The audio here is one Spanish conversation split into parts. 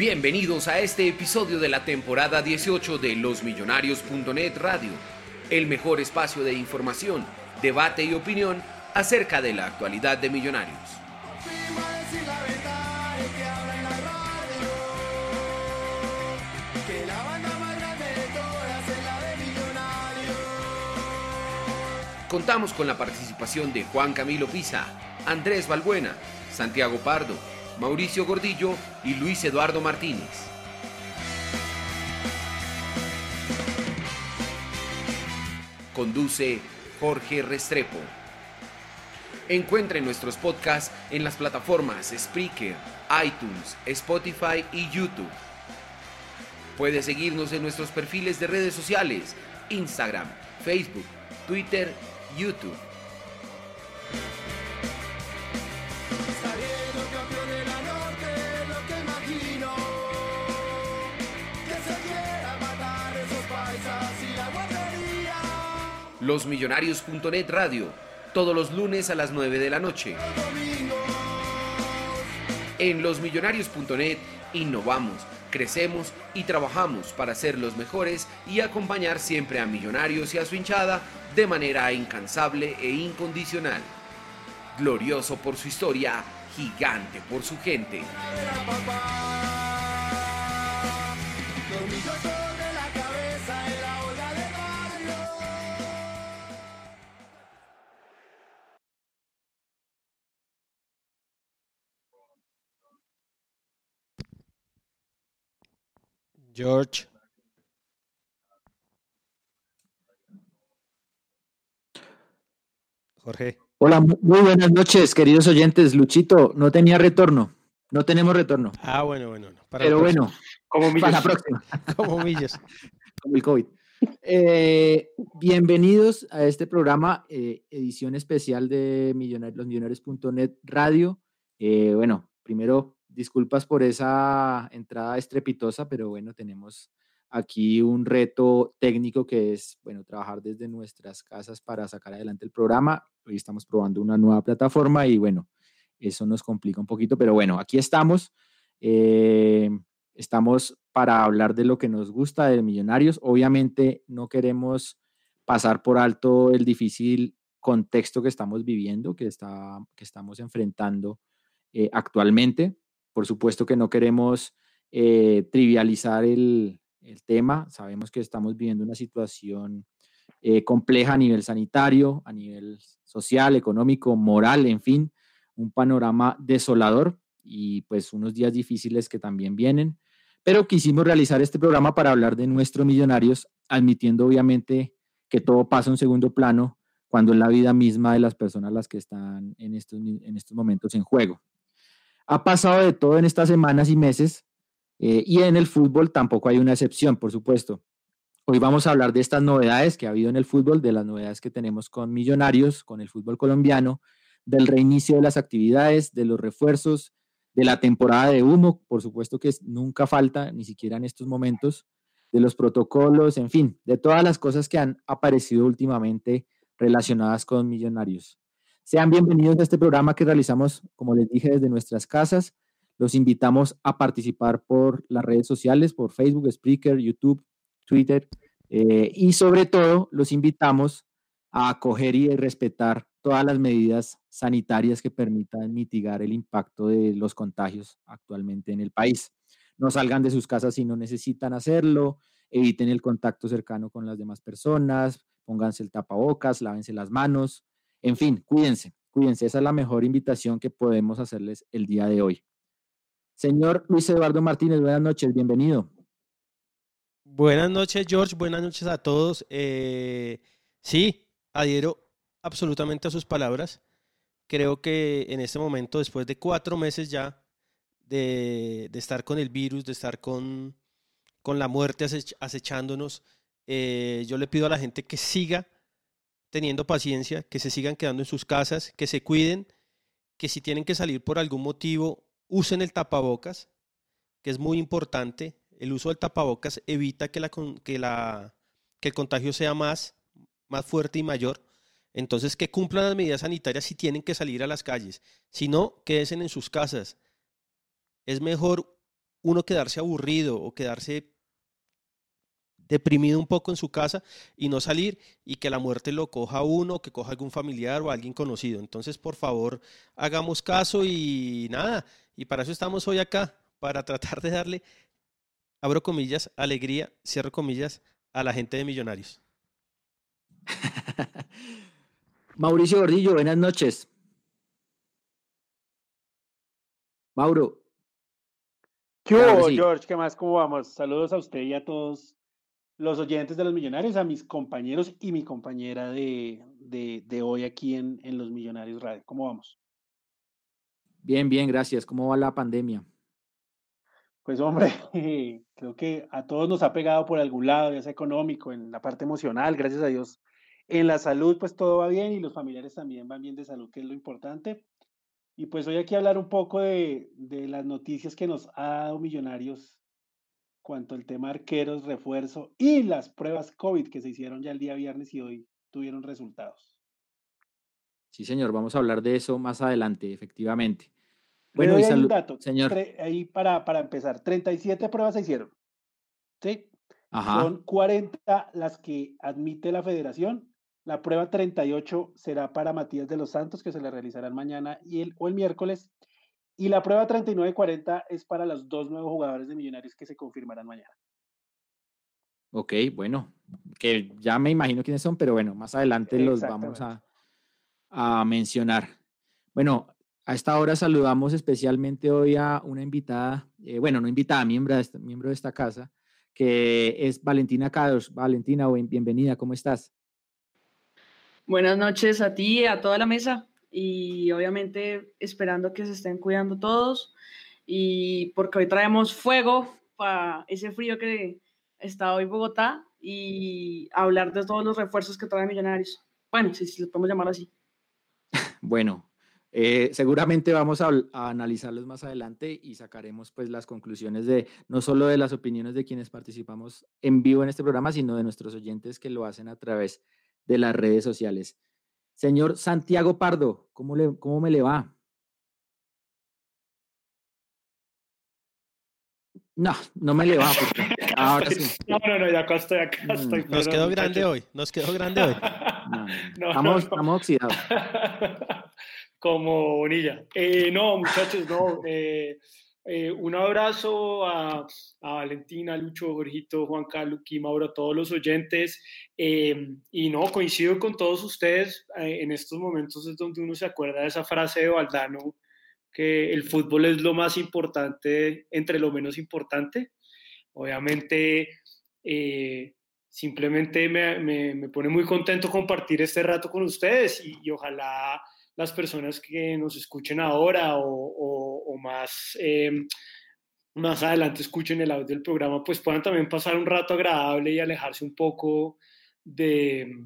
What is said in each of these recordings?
Bienvenidos a este episodio de la temporada 18 de losmillonarios.net Radio, el mejor espacio de información, debate y opinión acerca de la actualidad de Millonarios. Contamos con la participación de Juan Camilo Pisa, Andrés Balbuena, Santiago Pardo, Mauricio Gordillo y Luis Eduardo Martínez. Conduce Jorge Restrepo. Encuentre nuestros podcasts en las plataformas Spreaker, iTunes, Spotify y YouTube. Puede seguirnos en nuestros perfiles de redes sociales, Instagram, Facebook, Twitter, YouTube. Losmillonarios.net Radio, todos los lunes a las 9 de la noche. En losmillonarios.net innovamos, crecemos y trabajamos para ser los mejores y acompañar siempre a Millonarios y a su hinchada de manera incansable e incondicional. Glorioso por su historia, gigante por su gente. George. Jorge. Hola, mu- muy buenas noches, queridos oyentes. Luchito, no tenía retorno. No tenemos retorno. Ah, bueno, bueno. no, Para pero la bueno, Como para la próxima, Como millas. como el COVID. Eh, bienvenidos a este programa, eh, edición especial de Millonarios, losmillonarios.net Radio. Eh, bueno, primero, disculpas por esa entrada estrepitosa, pero bueno, tenemos aquí un reto técnico que es, bueno, trabajar desde nuestras casas para sacar adelante el programa. Hoy estamos probando una nueva plataforma y bueno, eso nos complica un poquito, pero bueno, aquí estamos. Eh, estamos para hablar de lo que nos gusta de Millonarios. Obviamente no queremos pasar por alto el difícil contexto que estamos viviendo, que, está, que estamos enfrentando eh, actualmente. Por supuesto que no queremos eh, trivializar el, tema. Sabemos que estamos viviendo una situación eh, compleja a nivel sanitario, a nivel social, económico, moral, en fin, un panorama desolador y pues unos días difíciles que también vienen. Pero quisimos realizar este programa para hablar de nuestros millonarios, admitiendo obviamente que todo pasa en segundo plano cuando es la vida misma de las personas las que están en estos, en estos momentos en juego. Ha pasado de todo en estas semanas y meses eh, y en el fútbol tampoco hay una excepción, por supuesto. Hoy vamos a hablar de estas novedades que ha habido en el fútbol, de las novedades que tenemos con Millonarios, con el fútbol colombiano, del reinicio de las actividades, de los refuerzos, de la temporada de humo, por supuesto que nunca falta, ni siquiera en estos momentos, de los protocolos, en fin, de todas las cosas que han aparecido últimamente relacionadas con Millonarios. Sean bienvenidos a este programa que realizamos, como les dije, desde nuestras casas. Los invitamos a participar por las redes sociales, por Facebook, Spreaker, YouTube, Twitter, eh, y sobre todo los invitamos a acoger y respetar todas las medidas sanitarias que permitan mitigar el impacto de los contagios actualmente en el país. No salgan de sus casas si no necesitan hacerlo, eviten el contacto cercano con las demás personas, pónganse el tapabocas, lávense las manos, en fin, cuídense, cuídense. Esa es la mejor invitación que podemos hacerles el día de hoy. Señor Luis Eduardo Martínez, buenas noches, bienvenido. Buenas noches, George, buenas noches a todos. Eh, sí, adhiero absolutamente a sus palabras. Creo que en este momento, después de cuatro meses ya de, estar con el virus, de estar con, la muerte acechándonos, eh, yo le pido a la gente que siga teniendo paciencia, que se sigan quedando en sus casas, que se cuiden, que si tienen que salir por algún motivo, usen el tapabocas, que es muy importante. El uso del tapabocas evita que, la, que, la, que el contagio sea más, más fuerte y mayor. Entonces, que cumplan las medidas sanitarias si tienen que salir a las calles. Si no, quédense en sus casas. Es mejor uno quedarse aburrido o quedarse deprimido un poco en su casa y no salir y que la muerte lo coja a uno, que coja algún familiar o alguien conocido. Entonces, por favor, hagamos caso y nada. Y para eso estamos hoy acá, para tratar de darle, abro comillas, alegría, cierro comillas, a la gente de Millonarios. Mauricio Gordillo, buenas noches. Mauro. ¿Qué hubo, George? ¿Qué más? ¿Cómo vamos? Saludos a usted y a todos los oyentes de los Millonarios, a mis compañeros y mi compañera de, de, hoy aquí en, en Los Millonarios Radio. ¿Cómo vamos? Bien, bien, gracias. ¿Cómo va la pandemia? Pues hombre, creo que a todos nos ha pegado por algún lado, ya sea económico, en la parte emocional, gracias a Dios en la salud, pues todo va bien y los familiares también van bien de salud, que es lo importante. Y pues hoy aquí hablar un poco de, las noticias que nos ha dado Millonarios cuanto al tema arqueros, refuerzo y las pruebas COVID que se hicieron ya el día viernes y hoy tuvieron resultados. Sí, señor, vamos a hablar de eso más adelante, efectivamente. Bueno, y un dato, señor. Ahí para, para empezar, 37 pruebas se hicieron. ¿Sí? Son 40 las que admite la federación la prueba 38 será para Matías de los Santos, que se le realizarán mañana y el, o el miércoles. Y la prueba 39-40 es para los dos nuevos jugadores de Millonarios que se confirmarán mañana. Ok, bueno, que ya me imagino quiénes son, pero bueno, más adelante los vamos a, a mencionar. Bueno, a esta hora saludamos especialmente hoy a una invitada, eh, bueno, no invitada, miembro de, esta, miembro de esta casa, que es Valentina Cados. Valentina, bienvenida, ¿cómo estás? Buenas noches a ti, a toda la mesa y obviamente esperando que se estén cuidando todos y porque hoy traemos fuego para ese frío que está hoy Bogotá y hablar de todos los refuerzos que trae Millonarios. Bueno, si, si los podemos llamar así. Bueno, eh, seguramente vamos a, a, analizarlos más adelante y sacaremos pues las conclusiones de no solo de las opiniones de quienes participamos en vivo en este programa, sino de nuestros oyentes que lo hacen a través de las redes sociales. Señor Santiago Pardo, ¿cómo, le, cómo me le va? No, no me le va. ahora sí. No, no, no, ya acá estoy, acá mm, estoy. Nos quedó grande hoy, nos quedó grande hoy. estamos, estamos oxidados. Como bonilla. Eh, no, muchachos, no. Eh, eh, un abrazo a, Valentina, Lucho, Jorgito, Juan Carlos, Mauro, a todos los oyentes. Eh, y no, coincido con todos ustedes. Eh, en estos momentos es donde uno se acuerda de esa frase de Valdano, que el fútbol es lo más importante entre lo menos importante. Obviamente, simplemente me, me, pone muy contento compartir este rato con ustedes y ojalá las personas que nos escuchen ahora o, más, eh, más adelante escuchen el audio del programa, pues puedan también pasar un rato agradable y alejarse un poco de,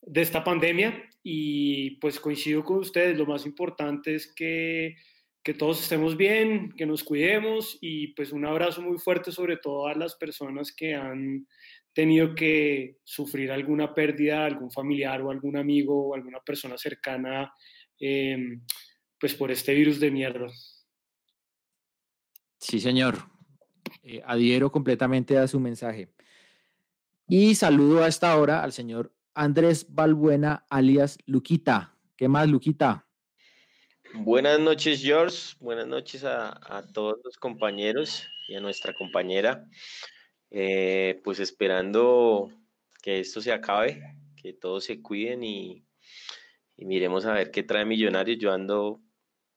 de esta pandemia. Y pues coincido con ustedes, lo más importante es que que todos estemos bien, que nos cuidemos y pues un abrazo muy fuerte sobre todo a las personas que han tenido que sufrir alguna pérdida, algún familiar o algún amigo o alguna persona cercana, em, pues por este virus de mierda. Sí, señor. Eh, adhiero completamente a su mensaje. Y saludo a esta hora al señor Andrés Balbuena, alias Luquita. ¿Qué más, Luquita? Buenas noches, George. Buenas noches a, todos los compañeros y a nuestra compañera. Eh, pues esperando que esto se acabe, que todos se cuiden y, miremos a ver qué trae Millonarios. Yo ando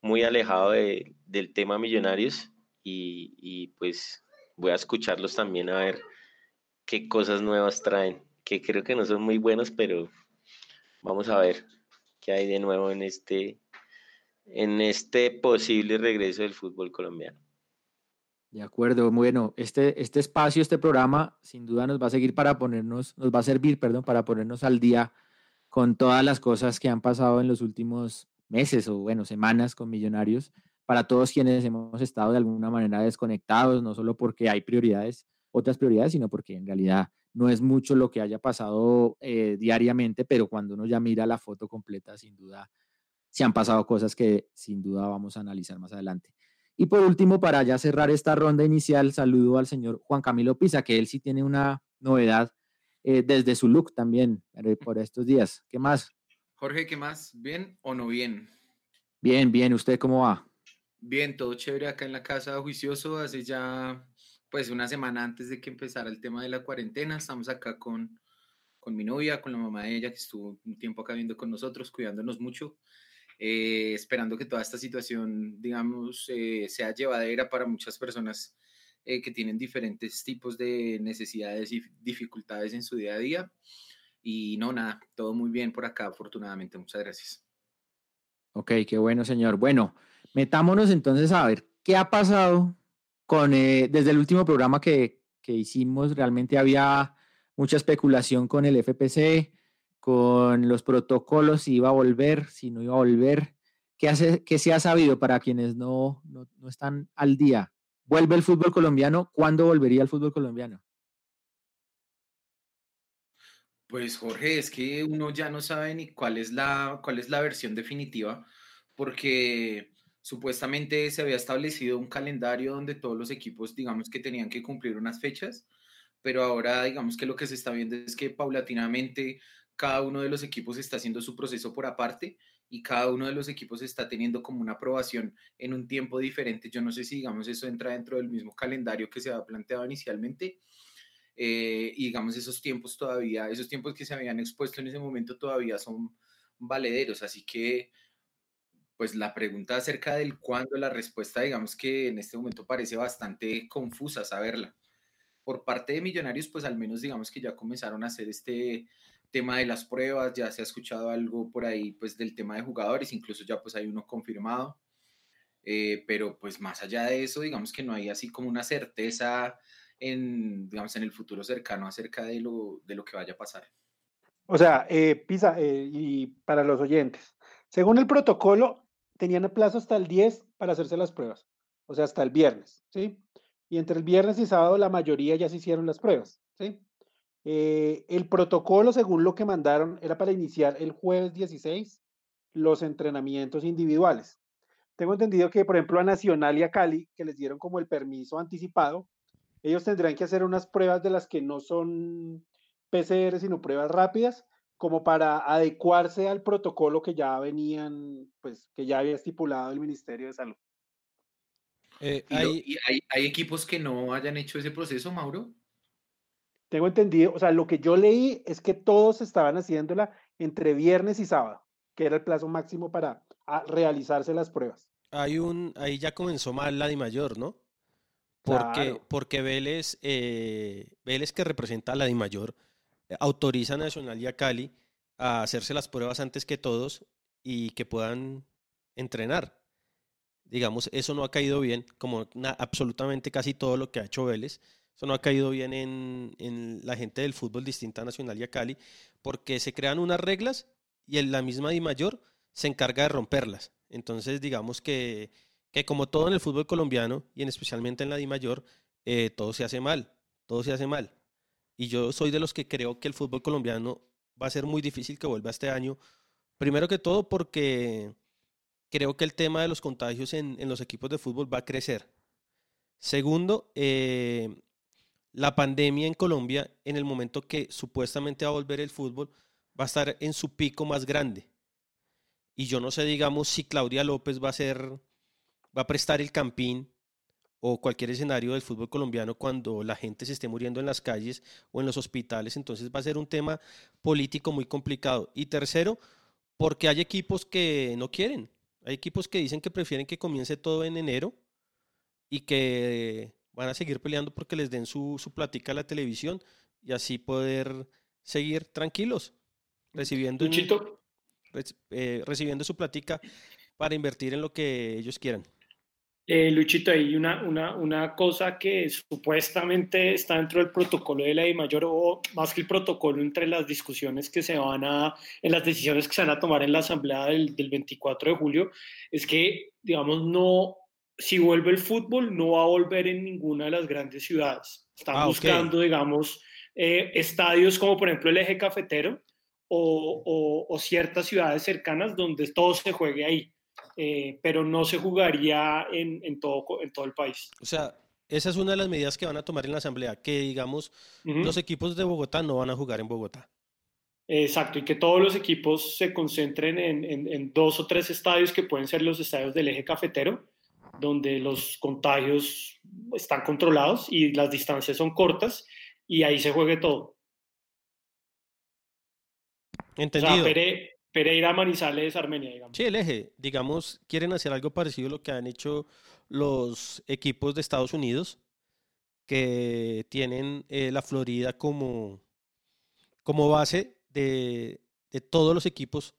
muy alejado del tema Millonarios y, y, pues voy a escucharlos también a ver qué cosas nuevas traen, que creo que no son muy buenos, pero vamos a ver qué hay de nuevo en este en este posible regreso del fútbol colombiano. De acuerdo, bueno, este, este espacio, este programa, sin duda nos va a seguir para ponernos, nos va a servir, perdón, para ponernos al día con todas las cosas que han pasado en los últimos meses o, bueno, semanas con Millonarios, para todos quienes hemos estado de alguna manera desconectados, no solo porque hay prioridades, otras prioridades, sino porque en realidad no es mucho lo que haya pasado eh, diariamente, pero cuando uno ya mira la foto completa, sin duda se han pasado cosas que sin duda vamos a analizar más adelante. Y por último, para ya cerrar esta ronda inicial, saludo al señor Juan Camilo Pisa, que él sí tiene una novedad eh, desde su look también eh, por estos días. ¿Qué más? Jorge, ¿qué más? ¿Bien o no bien? Bien, bien. ¿Usted cómo va? Bien, todo chévere acá en la casa, juicioso. Hace ya, pues, una semana antes de que empezara el tema de la cuarentena. Estamos acá con, con mi novia, con la mamá de ella, que estuvo un tiempo acá viendo con nosotros, cuidándonos mucho. Eh, esperando que toda esta situación, digamos, eh, sea llevadera para muchas personas eh, que tienen diferentes tipos de necesidades y dificultades en su día a día. Y no, nada, todo muy bien por acá, afortunadamente. Muchas gracias. Ok, qué bueno, señor. Bueno, metámonos entonces a ver qué ha pasado con, desde el último programa que, que hicimos, realmente había mucha especulación con el FPC, con los protocolos, si iba a volver, si no iba a volver. ¿Qué, hace, qué se ha sabido para quienes no, no, no están al día? ¿Vuelve el fútbol colombiano? ¿Cuándo volvería el fútbol colombiano? Pues Jorge, es que uno ya no sabe ni cuál es la, cuál es la versión definitiva, porque supuestamente se había establecido un calendario donde todos los equipos, digamos que tenían que cumplir unas fechas, pero ahora digamos que lo que se está viendo es que paulatinamente cada uno de los equipos está haciendo su proceso por aparte y cada uno de los equipos está teniendo como una aprobación en un tiempo diferente. Yo no sé si, digamos, eso entra dentro del mismo calendario que se había planteado inicialmente. Eh, y digamos, esos tiempos todavía, esos tiempos que se habían expuesto en ese momento todavía son valederos. Así que, pues la pregunta acerca del cuándo, la respuesta, digamos que en este momento parece bastante confusa saberla. Por parte de Millonarios, pues al menos digamos que ya comenzaron a hacer este tema de las pruebas, ya se ha escuchado algo por ahí pues del tema de jugadores, incluso ya pues hay uno confirmado, eh, pero pues más allá de eso, digamos que no hay así como una certeza en, digamos, en el futuro cercano acerca de lo, de lo que vaya a pasar. O sea, eh, Pisa, eh, y para los oyentes, según el protocolo, tenían plazo hasta el 10 para hacerse las pruebas, o sea, hasta el viernes, ¿sí? Y entre el viernes y sábado la mayoría ya se hicieron las pruebas, ¿sí? Eh, el protocolo, según lo que mandaron, era para iniciar el jueves 16 los entrenamientos individuales. Tengo entendido que, por ejemplo, a Nacional y a Cali, que les dieron como el permiso anticipado, ellos tendrán que hacer unas pruebas de las que no son PCR, sino pruebas rápidas, como para adecuarse al protocolo que ya venían, pues, que ya había estipulado el Ministerio de Salud. Eh, ¿Y hay equipos que no hayan hecho ese proceso, Mauro? Tengo entendido, o sea, lo que yo leí es que todos estaban haciéndola entre viernes y sábado, que era el plazo máximo para ah, realizarse las pruebas. Hay un, ahí ya comenzó mal la Di Mayor, ¿no? Porque, porque Vélez, eh, Vélez, que representa a la Di Mayor, autoriza a Nacional y a Cali a hacerse las pruebas antes que todos y que puedan entrenar. Digamos, eso no ha caído bien, como absolutamente casi todo lo que ha hecho Vélez. Eso no ha caído bien en, en, la gente del fútbol distinta a Nacional y a Cali, porque se crean unas reglas y en la misma Di Mayor se encarga de romperlas. Entonces, digamos que, que como todo en el fútbol colombiano y en especialmente en la Di Mayor, eh, todo se hace mal, todo se hace mal. Y yo soy de los que creo que el fútbol colombiano va a ser muy difícil que vuelva este año. Primero que todo porque creo que el tema de los contagios en, los equipos de fútbol va a crecer. Segundo, eh, la pandemia en Colombia, en el momento que supuestamente va a volver el fútbol, va a estar en su pico más grande. Y yo no sé, digamos, si Claudia López va a ser, va a prestar el campín o cualquier escenario del fútbol colombiano cuando la gente se esté muriendo en las calles o en los hospitales. Entonces va a ser un tema político muy complicado. Y tercero, porque hay equipos que no quieren. Hay equipos que dicen que prefieren que comience todo en enero y que van a seguir peleando porque les den su, su platica a la televisión y así poder seguir tranquilos, recibiendo, eh, recibiendo su platica para invertir en lo que ellos quieran. Eh, Luchito, hay una, una, una, cosa que supuestamente está dentro del protocolo de la ley mayor, o más que el protocolo, entre las discusiones que se van a, en las decisiones que se van a tomar en la asamblea del, del 24 de julio, es que, digamos, no, si vuelve el fútbol, no va a volver en ninguna de las grandes ciudades. Están ah, buscando, digamos, eh, estadios como por ejemplo el eje cafetero o, o, o ciertas ciudades cercanas donde todo se juegue ahí eh, pero no se jugaría en, en, todo, en todo el país. O sea, esa es una de las medidas que van a tomar en la Asamblea, que digamos, los equipos de Bogotá no van a jugar en Bogotá. Exacto, y que todos los equipos se concentren en, en, dos o tres estadios que pueden ser los estadios del eje cafetero, donde los contagios están controlados y las distancias son cortas, y ahí se juegue todo. Entendido. Pereira, Manizales, Armenia, digamos. Sí, el eje, digamos, quieren hacer algo parecido a lo que han hecho los equipos de Estados Unidos, que tienen eh, la Florida como, como base de, de todos los equipos.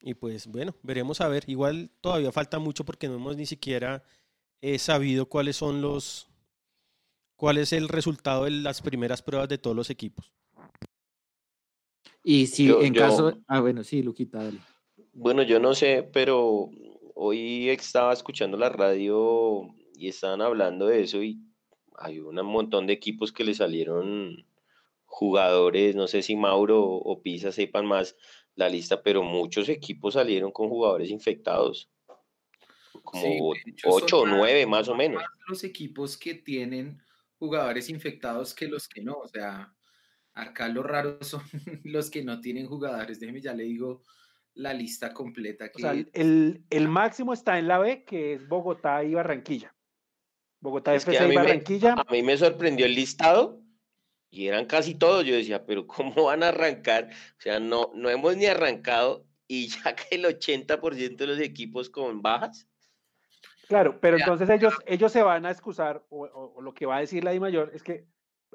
Y pues bueno, veremos a ver. Igual todavía falta mucho porque no hemos ni siquiera eh, sabido cuáles son los, cuál es el resultado de las primeras pruebas de todos los equipos. Y si en caso. Ah, bueno, sí, Luquita, dale. Bueno, yo no sé, pero hoy estaba escuchando la radio y estaban hablando de eso y hay un montón de equipos que le salieron jugadores, no sé si Mauro o Pisa sepan más la lista, pero muchos equipos salieron con jugadores infectados. Como ocho o nueve más o menos. Los equipos que tienen jugadores infectados que los que no, o sea, Acá los raros son los que no tienen jugadores. Déjeme, ya le digo la lista completa. O sea, el, el, máximo está en la B, que es Bogotá y Barranquilla. Bogotá es FC y Barranquilla. a mí me sorprendió el listado y eran casi todos. Yo decía, pero ¿cómo van a arrancar? O sea, no, no hemos ni arrancado y ya que el 80% de los equipos con bajas. Claro, pero entonces ellos, ellos se van a excusar, o, o, lo que va a decir la Di Mayor es que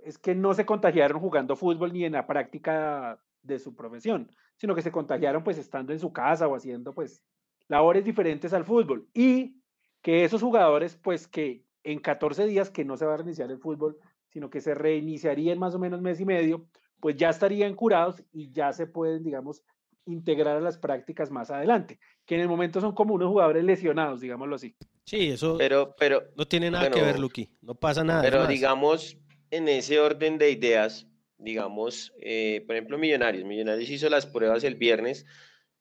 es que no se contagiaron jugando fútbol ni en la práctica de su profesión, sino que se contagiaron pues estando en su casa o haciendo pues labores diferentes al fútbol. Y que esos jugadores pues que en 14 días que no se va a reiniciar el fútbol, sino que se reiniciaría en más o menos mes y medio, pues ya estarían curados y ya se pueden, digamos, integrar a las prácticas más adelante, que en el momento son como unos jugadores lesionados, digámoslo así. Sí, eso pero, pero, no tiene nada que ver, Luqui, no pasa nada. Pero digamos, en ese orden de ideas, digamos, eh, por ejemplo, Millonarios. Millonarios hizo las pruebas el viernes,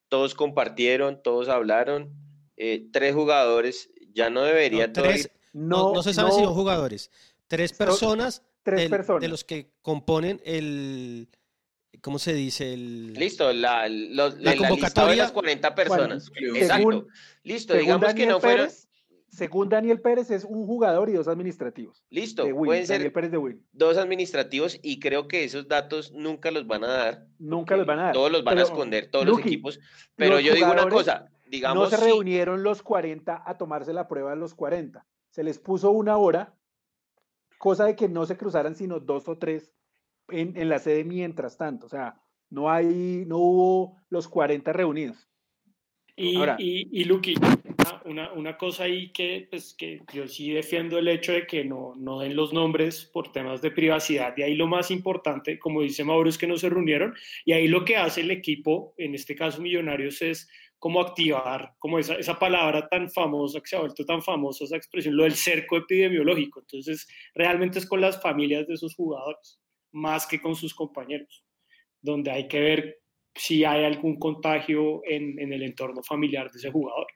todos compartieron, todos hablaron, eh, tres jugadores, ya no debería... No, no, se sabe si son jugadores, tres personas, tres personas de los que componen el... ¿Cómo se dice? El... Listo, la, la convocatoria de las 40 personas. Exacto. Listo, digamos que no fueron según Daniel Pérez, es un jugador y dos administrativos. Listo, pueden ser dos administrativos y creo que esos datos nunca los van a dar. Nunca los van a dar. Todos los van a esconder, todos los equipos. Pero yo digo una cosa, digamos... No se reunieron los 40 a tomarse la prueba de los 40. Se les puso una hora, cosa de que no se cruzaran sino dos o tres en, en la sede mientras tanto. O sea, no hay, no hubo los 40 reunidos. Y, Ahora- y, y Luqui, una, una, cosa ahí que, pues, que yo sí defiendo el hecho de que no, no den los nombres por temas de privacidad. Y ahí lo más importante, como dice Mauro, es que no se reunieron. Y ahí lo que hace el equipo, en este caso Millonarios, es como activar, como esa, esa palabra tan famosa, que se ha vuelto tan famosa, esa expresión, lo del cerco epidemiológico. Entonces, realmente es con las familias de esos jugadores, más que con sus compañeros, donde hay que ver si hay algún contagio en, en el entorno familiar de ese jugador.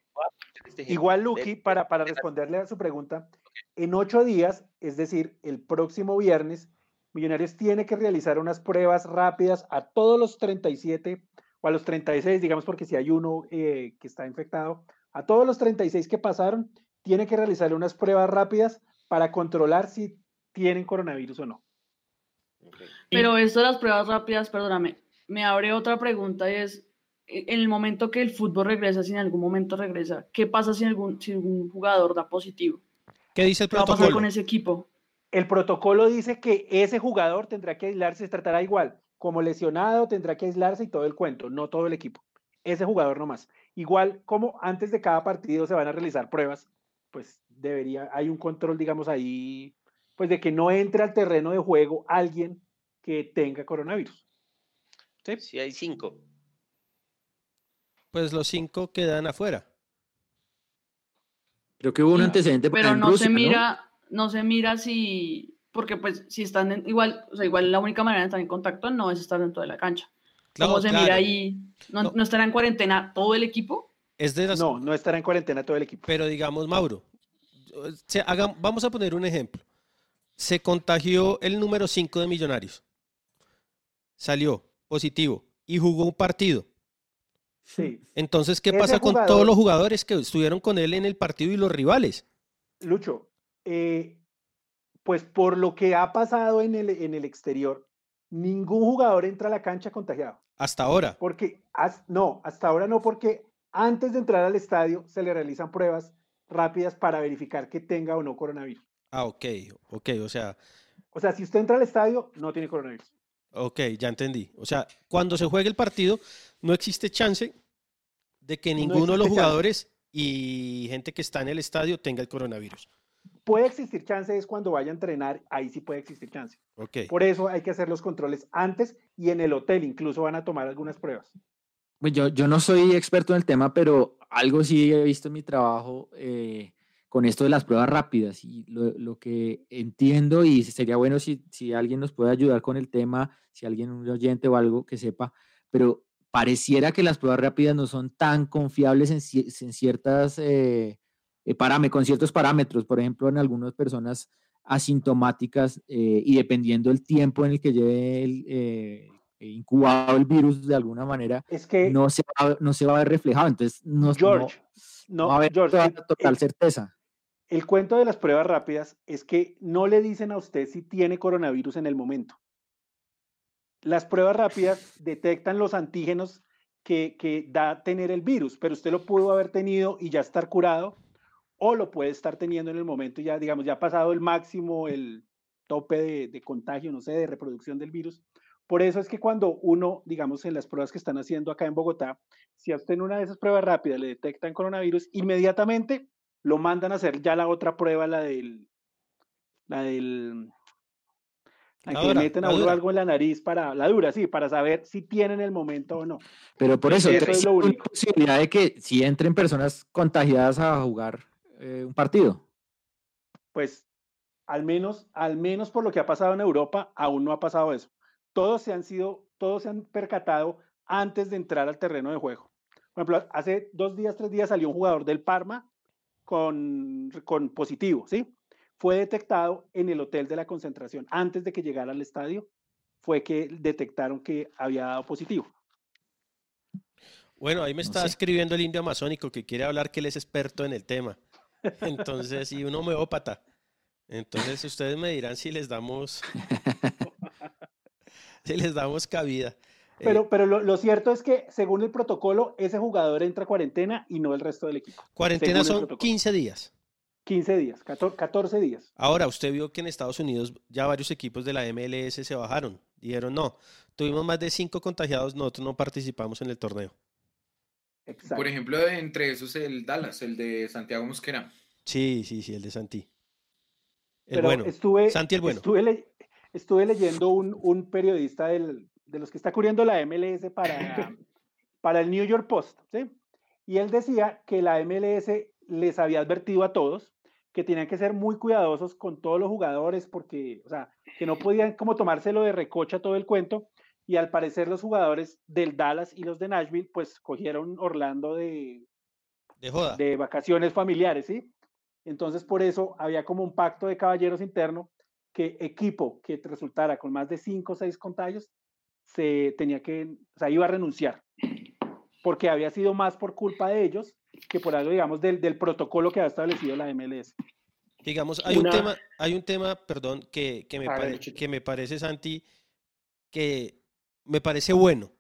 Igual, Luqui, para, para responderle a su pregunta, en ocho días, es decir, el próximo viernes, Millonarios tiene que realizar unas pruebas rápidas a todos los 37 o a los 36, digamos, porque si hay uno eh, que está infectado, a todos los 36 que pasaron, tiene que realizar unas pruebas rápidas para controlar si tienen coronavirus o no. Pero esto de las pruebas rápidas, perdóname, me abre otra pregunta y es, en el momento que el fútbol regresa, si en algún momento regresa, ¿qué pasa si algún, si algún jugador da positivo? ¿Qué dice el ¿Qué va a pasar protocolo? con ese equipo? El protocolo dice que ese jugador tendrá que aislarse, se tratará igual. Como lesionado tendrá que aislarse y todo el cuento, no todo el equipo. Ese jugador nomás. Igual como antes de cada partido se van a realizar pruebas, pues debería, hay un control, digamos, ahí, pues de que no entre al terreno de juego alguien que tenga coronavirus. Sí, hay cinco. Pues los cinco quedan afuera. Creo que hubo un antecedente por Pero no Rusia, se mira, no se mira si, porque pues si están en, igual, o sea, igual la única manera de estar en contacto no es estar dentro de la cancha. Claro, ¿Cómo se claro. mira ahí? ¿No, No. no estará en cuarentena todo el equipo? Es de las- No, no estará en cuarentena todo el equipo. Pero digamos, Mauro, se vamos a poner un ejemplo. Se contagió el número 5 de Millonarios. Salió positivo y jugó un partido. Sí. Entonces, ¿qué Ese pasa con todos los jugadores que estuvieron con él en el partido y los rivales? Lucho, eh, pues por lo que ha pasado en el, en el exterior, ningún jugador entra a la cancha contagiado. Hasta ahora. Porque, as- no, hasta ahora no, porque antes de entrar al estadio se le realizan pruebas rápidas para verificar que tenga o no coronavirus. Ah, ok, ok, o sea, O sea, si usted entra al estadio, no tiene coronavirus. ok, ya entendí. O sea, cuando se juegue el partido, no existe chance de que No ninguno de los chance. jugadores y gente que está en el estadio tenga el coronavirus. Puede existir chance es cuando vaya a entrenar, ahí sí puede existir chance. Ok. Por eso hay que hacer los controles antes y en el hotel incluso van a tomar algunas pruebas. Pues yo, yo no soy experto en el tema, pero algo sí he visto en mi trabajo eh, con esto de las pruebas rápidas y lo, lo que entiendo y sería bueno si, si alguien nos puede ayudar con el tema, si alguien, un oyente o algo que sepa, pero pareciera que las pruebas rápidas no son tan confiables en, en ciertas eh, eh, con ciertos parámetros, por ejemplo, en algunas personas asintomáticas eh, y dependiendo del tiempo en el que lleve el, eh, incubado el virus de alguna manera, Es que, no se va, no se va a ver reflejado. Entonces, no, George, no, no, va a haber George, el- total el- certeza. El cuento de las pruebas rápidas es que no le dicen a usted si tiene coronavirus en el momento. Las pruebas rápidas detectan los antígenos que, da tener el virus, pero usted lo pudo haber tenido y ya estar curado, o lo puede estar teniendo en el momento ya, digamos, ya ha pasado el máximo, el tope de, de contagio, no sé, de reproducción del virus. Por eso es que cuando uno, digamos, en las pruebas que están haciendo acá en Bogotá, si a usted en una de esas pruebas rápidas le detectan coronavirus, inmediatamente lo mandan a hacer ya la otra prueba, la del, la del, La que le meten a uno algo en la nariz para, la dura, sí, para saber si tienen el momento o no. Pero por eso, Eso es lo único. posibilidad de que si entren personas contagiadas a jugar eh, un partido. Pues al menos, al menos por lo que ha pasado en Europa, aún no ha pasado eso. Todos se han sido, todos se han percatado antes de entrar al terreno de juego. Por ejemplo, hace dos días, tres días salió un jugador del Parma con, con positivo, ¿sí? Fue detectado en el hotel de la concentración. Antes de que llegara al estadio, fue que detectaron que había dado positivo. Bueno, ahí me No está sé. escribiendo el indio amazónico que quiere hablar que él es experto en el tema. Entonces, y un homeópata. Entonces, ustedes me dirán si les damos, si les damos cabida. Eh, Pero, pero lo, lo cierto es que, según el protocolo, ese jugador entra a cuarentena y no el resto del equipo. cuarentena son protocolo. 15 días. 15 días, 14, 14 días. Ahora, usted vio que en Estados Unidos ya varios equipos de la MLS se bajaron. Dijeron, no, tuvimos más de cinco contagiados, nosotros no participamos en el torneo. Exacto. Por ejemplo, entre esos el Dallas, el de Santiago Mosquera. Sí, sí, sí, el de Santi. El Pero bueno. estuve, Santi el bueno. estuve, le- estuve leyendo un, un periodista del- de los que está cubriendo la MLS para, para el New York Post, ¿sí? Y él decía que la MLS les había advertido a todos que tenían que ser muy cuidadosos con todos los jugadores porque, o sea, que no podían como tomárselo de recocha todo el cuento. Y al parecer los jugadores del Dallas y los de Nashville, pues cogieron Orlando de, De joda. de vacaciones familiares, ¿sí? Entonces, por eso había como un pacto de caballeros interno que equipo que resultara con más de cinco o seis contagios se tenía que, o sea, iba a renunciar, porque había sido más por culpa de ellos que por algo, digamos, del, del protocolo que ha establecido la MLS. Digamos, hay un tema, hay un tema, perdón, que, que me, pare- que me parece, Santi, que me parece bueno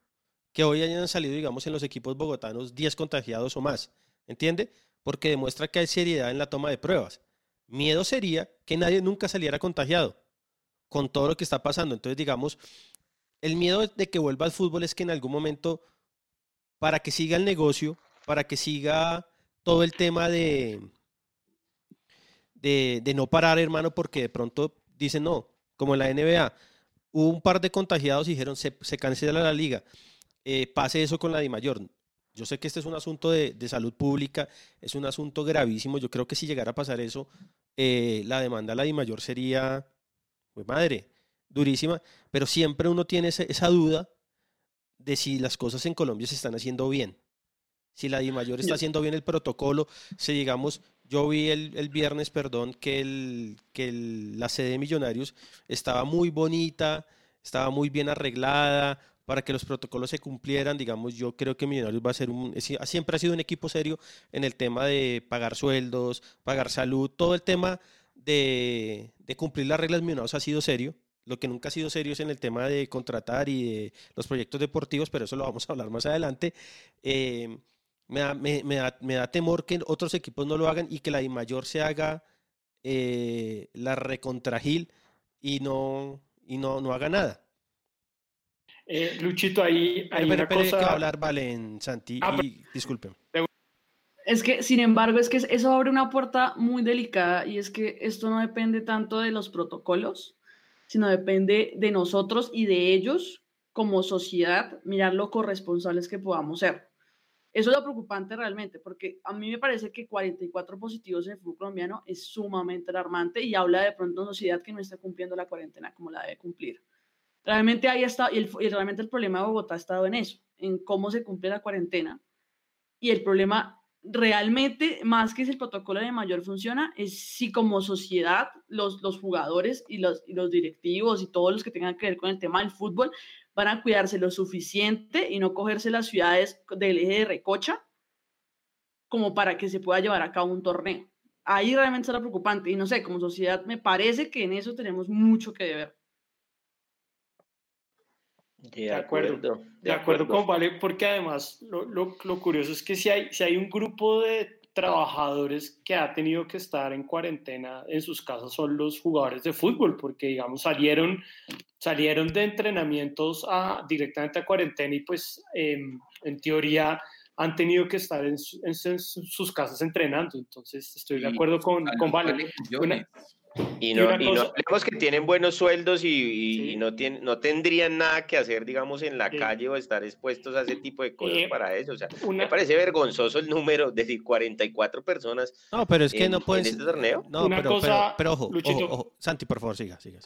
que hoy hayan salido, digamos, en los equipos bogotanos 10 contagiados o más, ¿entiende? Porque demuestra que hay seriedad en la toma de pruebas. Miedo sería que nadie nunca saliera contagiado con todo lo que está pasando. Entonces, digamos, el miedo de que vuelva al fútbol es que en algún momento, para que siga el negocio, para que siga todo el tema de, de, de no parar, hermano, porque de pronto dicen no, como en la NBA, hubo un par de contagiados y dijeron se, se cancela la liga. Eh, pase eso con la DIMAYOR. Yo sé que este es un asunto de, de salud pública, es un asunto gravísimo. Yo creo que si llegara a pasar eso, eh, la demanda a la DIMAYOR sería, madre, durísima, pero siempre uno tiene esa duda de si las cosas en Colombia se están haciendo bien. Si la DIMAYOR está haciendo bien el protocolo, si digamos, yo vi el, el viernes, perdón, que, el, que el- la sede de Millonarios estaba muy bonita, estaba muy bien arreglada para que los protocolos se cumplieran. Digamos, yo creo que Millonarios va a ser un, siempre ha sido un equipo serio en el tema de pagar sueldos, pagar salud, todo el tema de, de cumplir las reglas Millonarios ha sido serio. Lo que nunca ha sido serio es en el tema de contratar y de los proyectos deportivos, pero eso lo vamos a hablar más adelante. Eh, me, da, me- me da- me da temor que otros equipos no lo hagan y que la mayor se haga eh, la recontragil y no, y no, no haga nada. Eh, Luchito, ahí hay Pero, una pero, que cosa. hablar Valen, Santi, Ah, y disculpen. Es que, sin embargo, es que eso abre una puerta muy delicada y es que esto no depende tanto de los protocolos, sino depende de nosotros y de ellos como sociedad, mirar lo corresponsables que podamos ser. Eso es lo preocupante realmente, porque a mí me parece que 44 positivos en el fútbol colombiano es sumamente alarmante y habla de pronto de una sociedad que no está cumpliendo la cuarentena como la debe cumplir. Realmente ahí está, y, y realmente el problema de Bogotá ha estado en eso, en cómo se cumple la cuarentena. Y el problema realmente, más que si el protocolo de mayor funciona, es si como sociedad los, los jugadores y los, y los directivos y todos los que tengan que ver con el tema del fútbol van a cuidarse lo suficiente y no cogerse las ciudades del eje de recocha como para que se pueda llevar a cabo un torneo. Ahí realmente será preocupante y no sé, como sociedad me parece que en eso tenemos mucho que deber. De acuerdo, acuerdo. De acuerdo con Vale, porque además lo, lo- lo curioso es que si hay, si hay un grupo de trabajadores que ha tenido que estar en cuarentena en sus casas son los jugadores de fútbol, porque digamos salieron, salieron de entrenamientos a, directamente a cuarentena y pues em, en teoría han tenido que estar en, su- en su- en sus casas entrenando. Entonces estoy de acuerdo con, con Vale. Y no, y no cosa- hablemos que tienen buenos sueldos y, y- Sí. y no, tienen, no tendrían nada que hacer, digamos, en la Sí. calle o estar expuestos a ese tipo de cosas Eh, para eso. O sea, una- me parece vergonzoso el número de 44 personas No, pero es que en, no en puedes. este torneo. No, Una pero, cosa, pero, pero ojo, Luchito. ojo, ojo. Santi, por favor, siga, siga.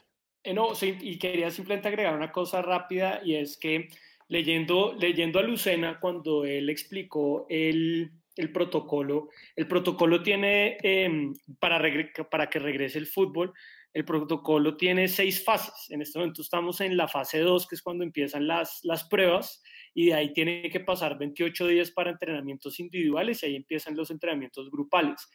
Eh, no, sí, y quería simplemente agregar una cosa rápida y es que leyendo, leyendo a Lucena cuando él explicó el, el protocolo, el protocolo tiene, em, para, para que regrese el fútbol, el protocolo tiene seis fases. En este momento estamos en la fase 2, que es cuando empiezan las, las pruebas, y de ahí tiene que pasar 28 días para entrenamientos individuales y ahí empiezan los entrenamientos grupales.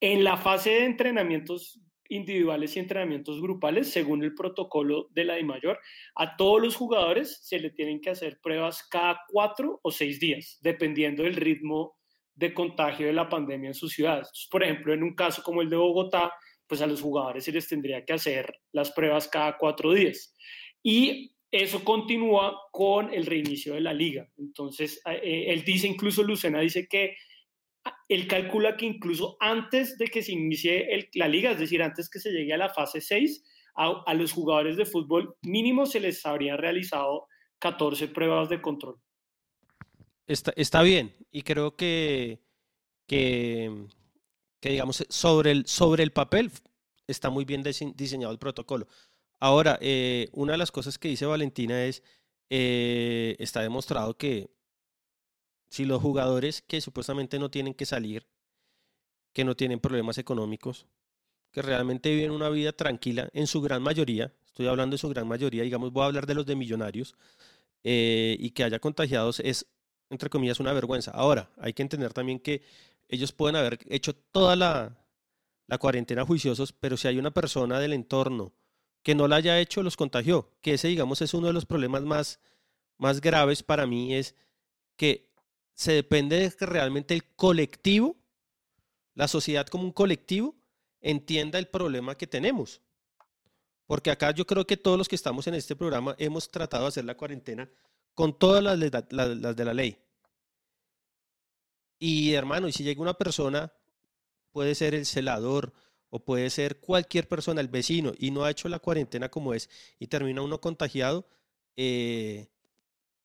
En la fase de entrenamientos individuales y entrenamientos grupales, según el protocolo de la DIMAYOR, a todos los jugadores se le tienen que hacer pruebas cada cuatro o seis días, dependiendo del ritmo de contagio de la pandemia en sus ciudades. Por ejemplo, en un caso como el de Bogotá, pues a los jugadores se les tendría que hacer las pruebas cada cuatro días. Y eso continúa con el reinicio de la liga. Entonces, eh, él dice, incluso Lucena dice que él calcula que incluso antes de que se inicie la liga, es decir, antes que se llegue a la fase 6, a, los jugadores de fútbol mínimo se les habría realizado 14 pruebas de control. Está, está bien, y creo que, que, digamos, sobre el, sobre el papel está muy bien diseñado el protocolo. Ahora, eh, una de las cosas que dice Valentina es, eh, está demostrado que si los jugadores que supuestamente no tienen que salir, que no tienen problemas económicos, que realmente viven una vida tranquila, en su gran mayoría, estoy hablando de su gran mayoría, digamos, voy a hablar de los de millonarios, eh, y que haya contagiados es, entre comillas, una vergüenza. Ahora, hay que entender también que ellos pueden haber hecho toda la, la cuarentena juiciosos, pero si hay una persona del entorno que no la haya hecho, los contagió. Que ese, digamos, es uno de los problemas más, más graves para mí, es que se depende de que realmente el colectivo, la sociedad como un colectivo, entienda el problema que tenemos. Porque acá yo creo que todos los que estamos en este programa hemos tratado de hacer la cuarentena con todas las, las de la ley. Y hermano, y si llega una persona, puede ser el celador o puede ser cualquier persona, el vecino, y no ha hecho la cuarentena como es y termina uno contagiado, eh,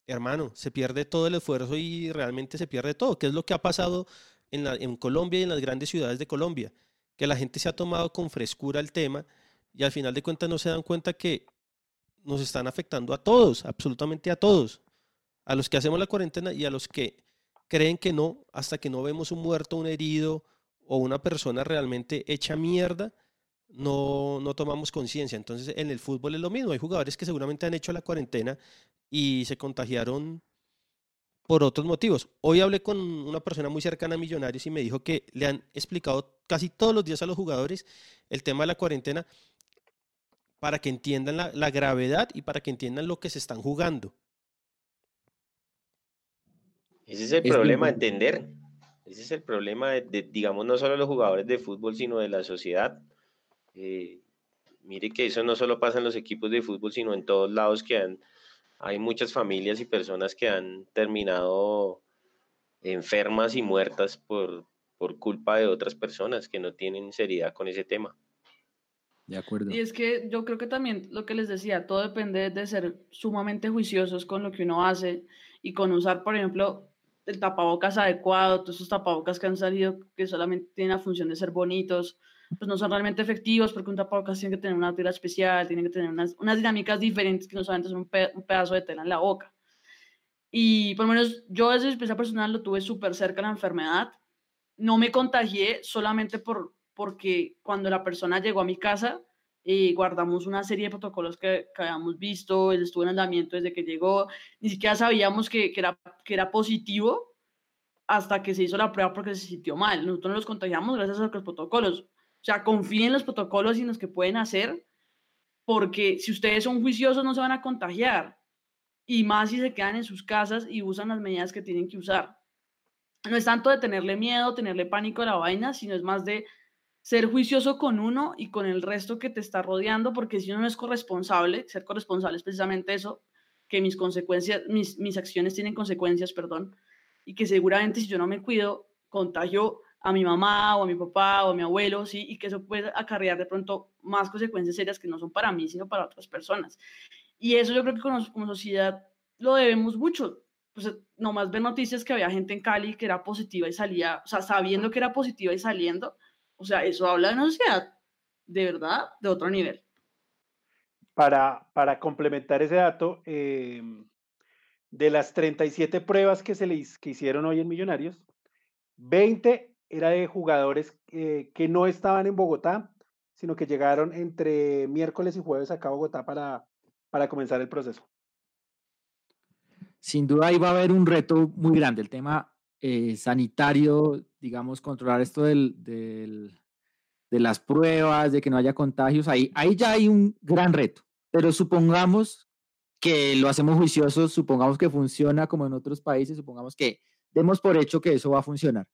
hermano, se pierde todo el esfuerzo y realmente se pierde todo, que es lo que ha pasado en, en Colombia y en las grandes ciudades de Colombia, que la gente se ha tomado con frescura el tema y al final de cuentas no se dan cuenta que nos están afectando a todos, absolutamente a todos, a los que hacemos la cuarentena y a los que creen que no, hasta que no vemos un muerto, un herido o una persona realmente hecha mierda, no, no tomamos conciencia. Entonces en el fútbol es lo mismo, hay jugadores que seguramente han hecho la cuarentena y se contagiaron por otros motivos. Hoy hablé con una persona muy cercana a Millonarios y me dijo que le han explicado casi todos los días a los jugadores el tema de la cuarentena para que entiendan la, gravedad y para que entiendan lo que se están jugando. Ese es el problema, entender. Ese es el problema, de, digamos, no solo los jugadores de fútbol, sino de la sociedad. Eh, mire que eso no solo pasa en los equipos de fútbol, sino en todos lados que han hay muchas familias y personas que han terminado enfermas y muertas por, por culpa de otras personas que no tienen seriedad con ese tema. De acuerdo. Y es que yo creo que también lo que les decía, todo depende de ser sumamente juiciosos con lo que uno hace y con usar, por ejemplo, el tapabocas adecuado, todos esos tapabocas que han salido que solamente tienen la función de ser bonitos, pues no son realmente efectivos porque un tapabocas tiene que tener una tela especial, tiene que tener unas, unas dinámicas diferentes que no solamente son un, pedazo de tela en la boca. Y por lo menos yo desde mi experiencia personal lo tuve súper cerca la enfermedad. No me contagié solamente por, porque cuando la persona llegó a mi casa, eh, guardamos una serie de protocolos que, que, habíamos visto, él estuvo en aislamiento desde que llegó, ni siquiera sabíamos que, que, era, que era positivo hasta que se hizo la prueba porque se sintió mal. Nosotros nos contagiamos gracias a los protocolos. O sea, confíen en los protocolos y en los que pueden hacer, porque si ustedes son juiciosos no se van a contagiar. Y más si se quedan en sus casas y usan las medidas que tienen que usar. No es tanto de tenerle miedo, tenerle pánico a la vaina, sino es más de ser juicioso con uno y con el resto que te está rodeando, porque si uno no es corresponsable, ser corresponsable es precisamente eso, que mis consecuencias, mis, mis acciones tienen consecuencias, perdón, y que seguramente si yo no me cuido, contagio a mi mamá o a mi papá o a mi abuelo, ¿sí? Y que eso puede acarrear de pronto más consecuencias serias que no son para mí, sino para otras personas. Y eso yo creo que como, como sociedad lo debemos mucho. Pues nomás ver noticias que había gente en Cali que era positiva y salía, o sea, sabiendo que era positiva y saliendo, o sea, eso habla de una sociedad de verdad de otro nivel. Para, para complementar ese dato, eh, de las 37 pruebas que se le que hicieron hoy en Millonarios, 20 era de jugadores eh, que no estaban en Bogotá, sino que llegaron entre miércoles y jueves acá a Bogotá para, para comenzar el proceso. Sin duda ahí va a haber un reto muy grande, el tema eh, sanitario, digamos, controlar esto del, de las pruebas, de que no haya contagios, ahí, ahí ya hay un gran reto. Pero supongamos que lo hacemos juiciosos, supongamos que funciona como en otros países, supongamos que demos por hecho que eso va a funcionar.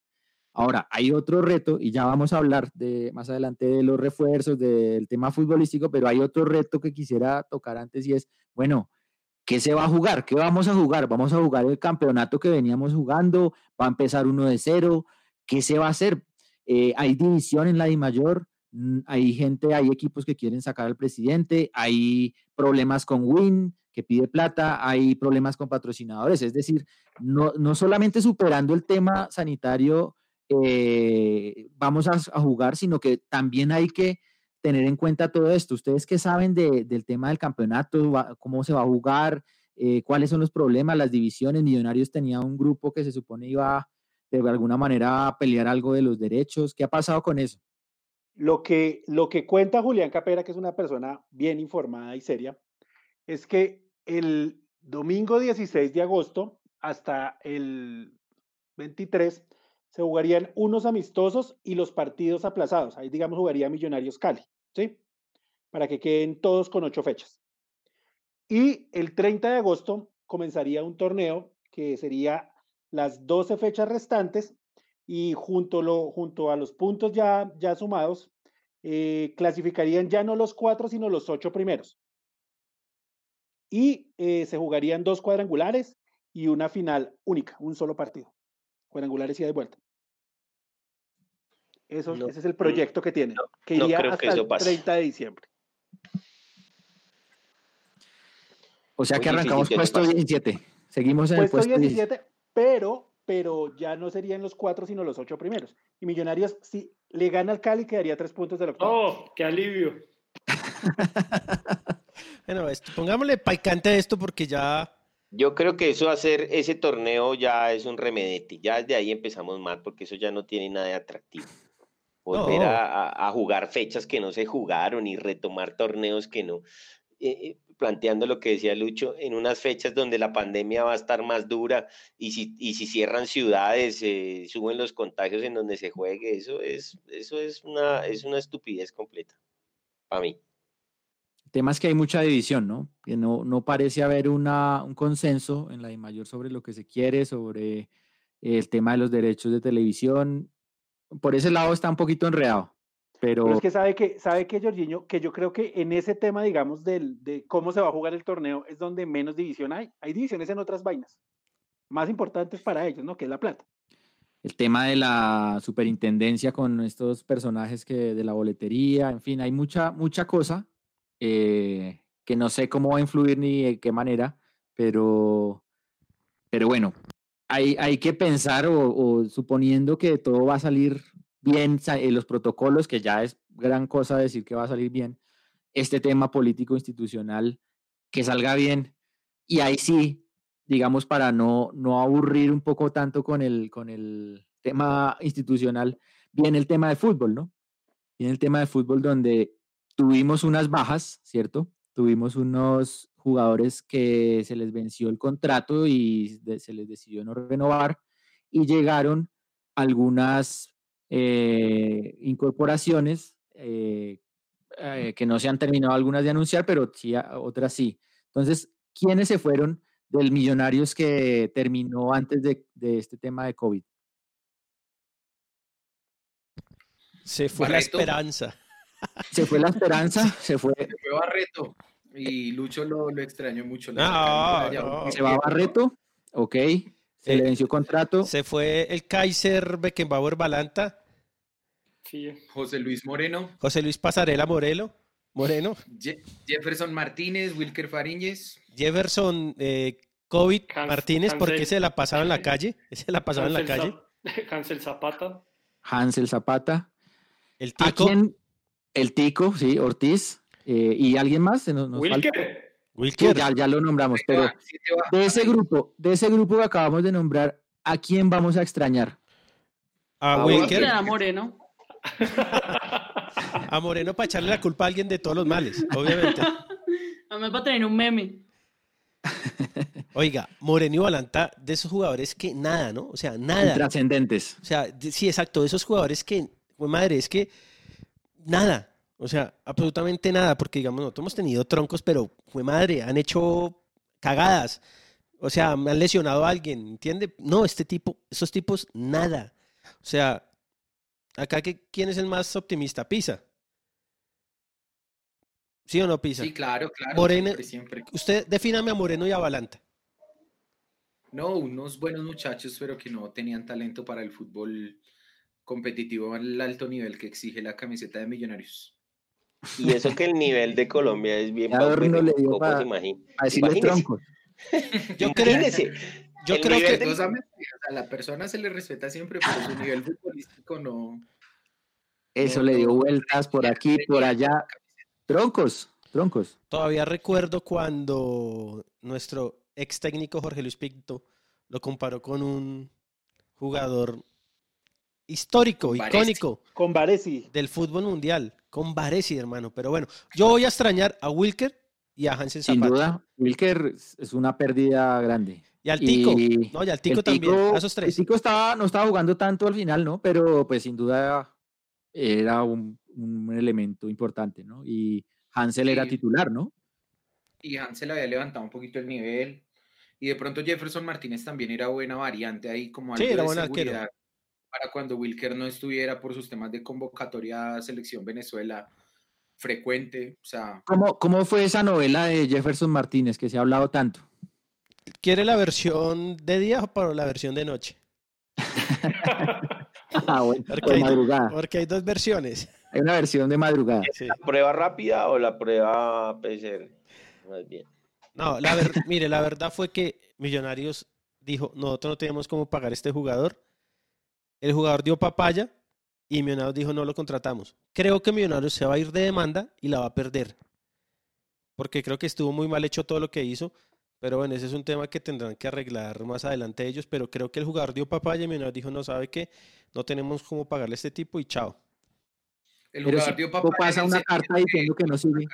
Ahora, hay otro reto, y ya vamos a hablar de, más adelante de los refuerzos, del tema futbolístico, pero hay otro reto que quisiera tocar antes y es, bueno, ¿qué se va a jugar? ¿Qué vamos a jugar? ¿Vamos a jugar el campeonato que veníamos jugando? ¿Va a empezar uno de cero? ¿Qué se va a hacer? Eh, hay división en la Di Mayor, hay gente, hay equipos que quieren sacar al presidente, hay problemas con Win, que pide plata, hay problemas con patrocinadores, es decir, no, no solamente superando el tema sanitario eh, vamos a jugar, sino que también hay que tener en cuenta todo esto. Ustedes que saben de- del tema del campeonato, cómo se va a jugar, Eh, cuáles son los problemas, las divisiones. Millonarios tenía un grupo que se supone iba de alguna manera a pelear algo de los derechos. ¿Qué ha pasado con eso? Lo que, lo que cuenta Julián Capera, que es una persona bien informada y seria, es que el domingo 16 de agosto hasta el 23 se jugarían unos amistosos y los partidos aplazados. Ahí, digamos, jugaría Millonarios Cali, ¿sí? Para que queden todos con ocho fechas. Y el 30 de agosto comenzaría un torneo que sería las 12 fechas restantes y junto, lo, junto a los puntos ya, ya sumados, eh, clasificarían ya no los cuatro, sino los ocho primeros. Y eh, se jugarían dos cuadrangulares y una final única, un solo partido. Cuadrangulares y de vuelta. Eso, No, ese es el proyecto que tienen, que iría hasta el pase. 30 de diciembre. O sea Muy que arrancamos puesto pase. 17. Seguimos en el Puesto puesto 17. 17, pero, pero ya no serían los cuatro, sino los ocho primeros. Y Millonarios, si le gana al Cali, quedaría tres puntos del octavo. Oh, qué alivio. Bueno, esto, pongámosle picante a esto porque ya. Yo creo que eso hacer ese torneo ya es un remedete. Ya desde ahí empezamos mal porque eso ya no tiene nada de atractivo. Volver No. a, a- a jugar fechas que no se jugaron y retomar torneos que no. eh, eh, planteando lo que decía Lucho, en unas fechas donde la pandemia va a estar más dura y si, y si cierran ciudades, eh, suben los contagios en donde se juegue, eso es, eso es una, es una estupidez completa para mí. El tema es que hay mucha división, ¿no? Que no, no parece haber una, un consenso en la de mayor sobre lo que se quiere, sobre el tema de los derechos de televisión. Por ese lado está un poquito enredado, pero, Pero es que sabe que, sabe que, Jorginho, que yo creo que en ese tema, digamos, del, de cómo se va a jugar el torneo, es donde menos división hay. Hay divisiones en otras vainas, más importantes para ellos, ¿no? Que es la plata. el tema de la superintendencia con estos personajes que de la boletería, en fin, hay mucha, mucha cosa eh, que no sé cómo va a influir ni de qué manera, pero, pero bueno, hay, hay que pensar o, suponiendo que todo va a salir bien, eh, los protocolos, que ya es gran cosa decir que va a salir bien, este tema político institucional, que salga bien, y ahí sí, digamos, para no, no aburrir un poco tanto con el, con el tema institucional, viene el tema de fútbol, ¿no? Viene el tema de fútbol donde tuvimos unas bajas, ¿cierto? Tuvimos unos jugadores que se les venció el contrato y de- se les decidió no renovar y llegaron algunas eh, incorporaciones eh, eh, que no se han terminado algunas de anunciar, pero sí otras sí. Entonces, ¿quiénes se fueron del Millonarios que terminó antes de, de este tema de COVID? Se fue la esperanza. Se fue la esperanza, se fue, Se fue Barreto. Y Lucho lo, lo extrañó mucho. No, no. se va. Barreto, ok, se Eh, le venció contrato, Se fue el Kaiser Beckenbauer Balanta, Sí. José Luis Moreno, José Luis Pasarela Morelo, Moreno, Je- Jefferson Martínez, Wilker Fariñez. Jefferson eh, COVID Hans- Martínez, porque se la pasaba en la calle, se la pasaba en la Hansel calle. Zap- Hansel Zapata. Hansel Zapata, El ¿a Tico, quién? El Tico, sí, Ortiz, eh, y alguien más, se nos, nos falta? Wilker. Sí, Wilker, ya, ya lo nombramos, pero va, sí de ese grupo, de ese grupo que acabamos de nombrar, ¿a quién vamos a extrañar? a Wilker, da Moreno. a Moreno para echarle la culpa a alguien de todos los males, obviamente. Además va a tener un meme. Oiga, Moreno y Balanta, de esos jugadores que nada, ¿no? O sea, nada. Intrascendentes. O sea, de- sí, exacto, de esos jugadores que, pues, madre, es que nada, o sea, absolutamente nada, porque digamos, nosotros hemos tenido troncos, pero fue madre, han hecho cagadas, o sea, me han lesionado a alguien, ¿entiende? No, este tipo, esos tipos, nada. O sea, acá, que, ¿quién es el más optimista? Pisa. ¿Sí o no, Pisa? Sí, claro, claro. Moreno, siempre, siempre. usted defíname a Moreno y a Balanta. No, unos buenos muchachos, pero que no tenían talento para el fútbol competitivo al alto nivel que exige la camiseta de Millonarios. Y eso que el nivel de Colombia es bien Adorno le dio ¿cómo pa- se imagina? A decirle Imagínese. troncos. Yo creo, Imagínese, yo el creo nivel que o sea, a la persona se le respeta siempre, pero su nivel futbolístico no. Eso No, le dio vueltas por aquí, por allá. Troncos, troncos. todavía recuerdo cuando nuestro ex técnico Jorge Luis Pinto lo comparó con un jugador histórico, Con Baresi. icónico Con Varesi. del fútbol mundial, con Varesi, hermano. Pero bueno, yo voy a extrañar a Wilker y a Hansen Sin Zapata. duda, Wilker es una pérdida grande. Y al Tico. Y No, y al Tico el también. Tico- a esos El tres. Tico estaba, no estaba jugando tanto al final, ¿no? Pero pues sin duda era un, un elemento importante, ¿no? Y Hansel era Sí. titular, ¿no? Y Hansel había levantado un poquito el nivel. Y de pronto Jefferson Martínez también era buena variante ahí, como Sí, algo era de buen arquero. Para cuando Wilker no estuviera por sus temas de convocatoria a Selección Venezuela frecuente. O sea, ¿Cómo, ¿Cómo fue esa novela de Jefferson Martínez que se ha hablado tanto? ¿Quiere la versión de día o para la versión de noche? Ah, bueno, Porque de hay, madrugada. porque hay dos versiones. Hay una versión de madrugada. Sí. ¿La prueba rápida o la prueba PCR? Más bien. No, la ver- mire, la verdad fue que Millonarios dijo, nosotros no tenemos cómo pagar este jugador. El jugador dio papaya y Millonarios dijo, no lo contratamos. Creo que Millonarios se va a ir de demanda y la va a perder. Porque creo que estuvo muy mal hecho todo lo que hizo. Pero bueno, ese es un tema que tendrán que arreglar más adelante ellos. Pero creo que el jugador dio papaya y Millonarios dijo, no sabe qué, no tenemos cómo pagarle a este tipo y chao. el Pero jugador si dio papaya pasa una carta diciendo que no sigue.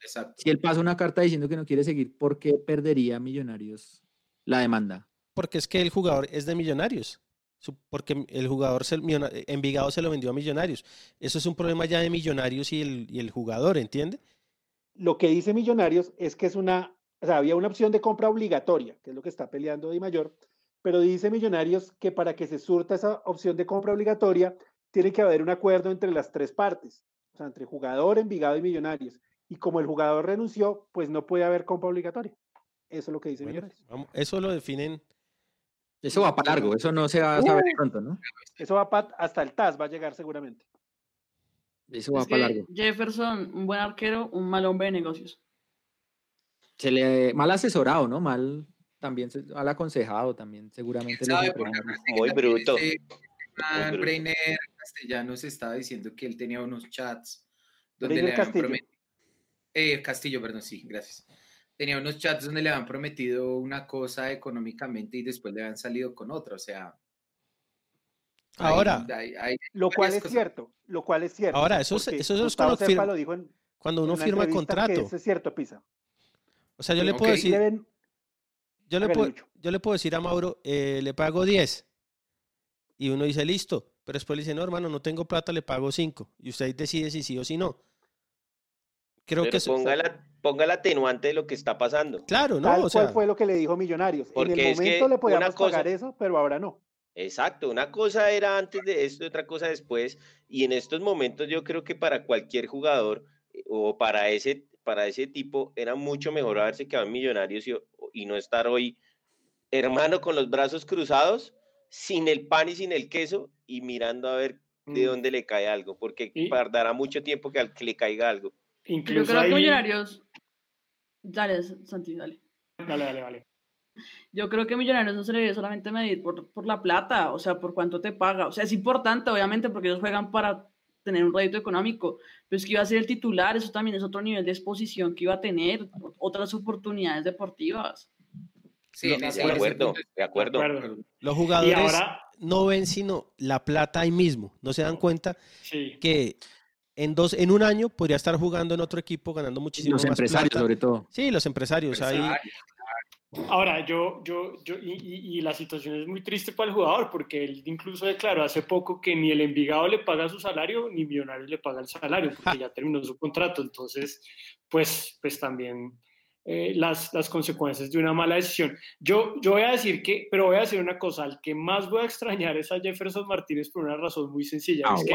Exacto. Si él pasa una carta diciendo que no quiere seguir, ¿por qué perdería Millonarios la demanda? Porque es que el jugador es de Millonarios. Porque el jugador, se, Envigado se lo vendió a Millonarios. Eso es un problema ya de Millonarios y el, y el jugador, ¿entiende? Lo que dice Millonarios es que es una, o sea, había una opción de compra obligatoria, que es lo que está peleando Di Mayor, pero dice Millonarios que para que se surta esa opción de compra obligatoria, tiene que haber un acuerdo entre las tres partes, o sea, entre jugador, Envigado y Millonarios. Y como el jugador renunció, pues no puede haber compra obligatoria. Eso es lo que dice Bueno, Millonarios. vamos- eso lo definen. Eso va para largo, eso no se va a saber Uh. pronto, ¿no? Eso va pa- hasta el TAS, va a llegar seguramente. Eso va Es para largo. Jefferson, un buen arquero, un mal hombre de negocios. Se le mal asesorado, ¿no? Mal también se- mal aconsejado también, seguramente. ¿Sabe? Bruto. Castellanos estaba diciendo que él tenía unos chats donde Breiner le habían Castillo. prometido. Eh, Castillo, perdón, sí, gracias. Tenía unos chats donde le habían prometido una cosa económicamente y después le habían salido con otra. O sea. Ahora, hay- hay Lo cual es cosas. cierto, lo cual es cierto. Ahora, eso es- eso es cuando Serpa firma- lo dijo en, cuando uno en firma contrato. Eso es cierto, Pisa. O sea, yo Sí, le puedo decir, Deben- yo le puedo, yo le puedo decir a Mauro, eh, le pago 10. Y uno dice, listo. Pero después le dice, no, hermano, no tengo plata, le pago 5. Y usted decide si sí o si no. Creo Pero que eso- ponga, la, ponga el atenuante de lo que está pasando. Claro, ¿no? Tal O cual sea, fue lo que le dijo Millonarios. En Porque el es que momento le podíamos cosa- pagar eso, pero ahora no. Exacto, una cosa era antes de esto, otra cosa después, y en estos momentos yo creo que para cualquier jugador eh, o para ese, para ese tipo era mucho mejor haberse quedado en Millonarios y, y no estar hoy hermano con los brazos cruzados, sin el pan y sin el queso y mirando a ver de Mm. dónde le cae algo, porque Y- tardará mucho tiempo que, al- que le caiga algo. Yo Incluso creo que. Millonarios. Dale, Santi, dale. Dale, dale, dale. Yo creo que Millonarios no se le debe solamente medir por, por la plata, o sea, por cuánto te paga. O sea, es importante, obviamente, porque ellos juegan para tener un rédito económico, pero es que iba a ser el titular, eso también es otro nivel de exposición que iba a tener, otras oportunidades deportivas. Sí, De acuerdo, de acuerdo. De acuerdo. los Y jugadores ahora, no ven sino la plata ahí mismo. No se dan cuenta sí. que en, dos, en un año podría estar jugando en otro equipo ganando muchísimo Los más empresarios, plata. sobre todo. Sí, los empresarios. Ahí, Empresarios. Ahora, yo, yo, yo, y, y- y la situación es muy triste para el jugador, porque él incluso declaró hace poco que ni el Envigado le paga su salario, ni Millonarios le paga el salario, porque ya terminó su contrato. Entonces, pues, pues también eh, las, las consecuencias de una mala decisión. Yo, yo voy a decir que, pero voy a decir una cosa, al que más voy a extrañar es a Jefferson Martínez por una razón muy sencilla. Ah, es que,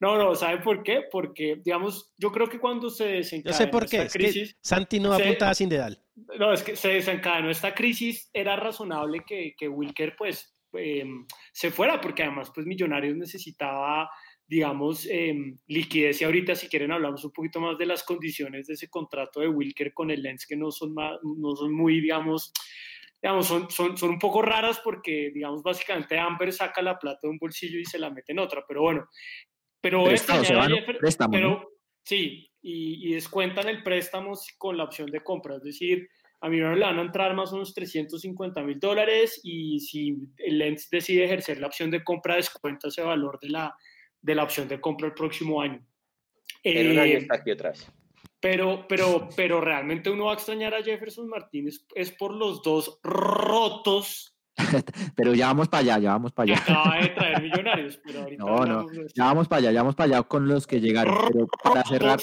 no, no, ¿sabe por qué? Porque, digamos, yo creo que cuando se Yo desencadena sé por qué. esta es que crisis, Santi no puntada sin dedal. no, es que se desencadenó esta crisis, era razonable que, que Wilker pues eh, se fuera, porque además pues Millonarios necesitaba, digamos, eh, liquidez y ahorita si quieren hablamos un poquito más de las condiciones de ese contrato de Wilker con el Lens que no son, ma- no son muy, digamos, digamos son, son, son un poco raras porque, digamos, básicamente Amber saca la plata de un bolsillo y se la mete en otra, pero bueno, pero Prestado, extrañar se a va, ¿no? Jeffer- Préstamo, pero ¿no? sí, y, y descuentan el préstamo con la opción de compra, es decir, a Millonarios le van a entrar más o menos 350 mil dólares y si el Lens decide ejercer la opción de compra, descuenta ese valor de la, de la opción de compra el próximo año. En un año Eh, está aquí otra vez. pero, pero, pero realmente uno va a extrañar a Jefferson Martínez es por los dos rotos Pero ya vamos para allá, ya vamos para allá. acaba de traer Millonarios. Pero ahorita No, no, ya vamos para allá, ya vamos para allá con los que llegaron. Pero para cerrar,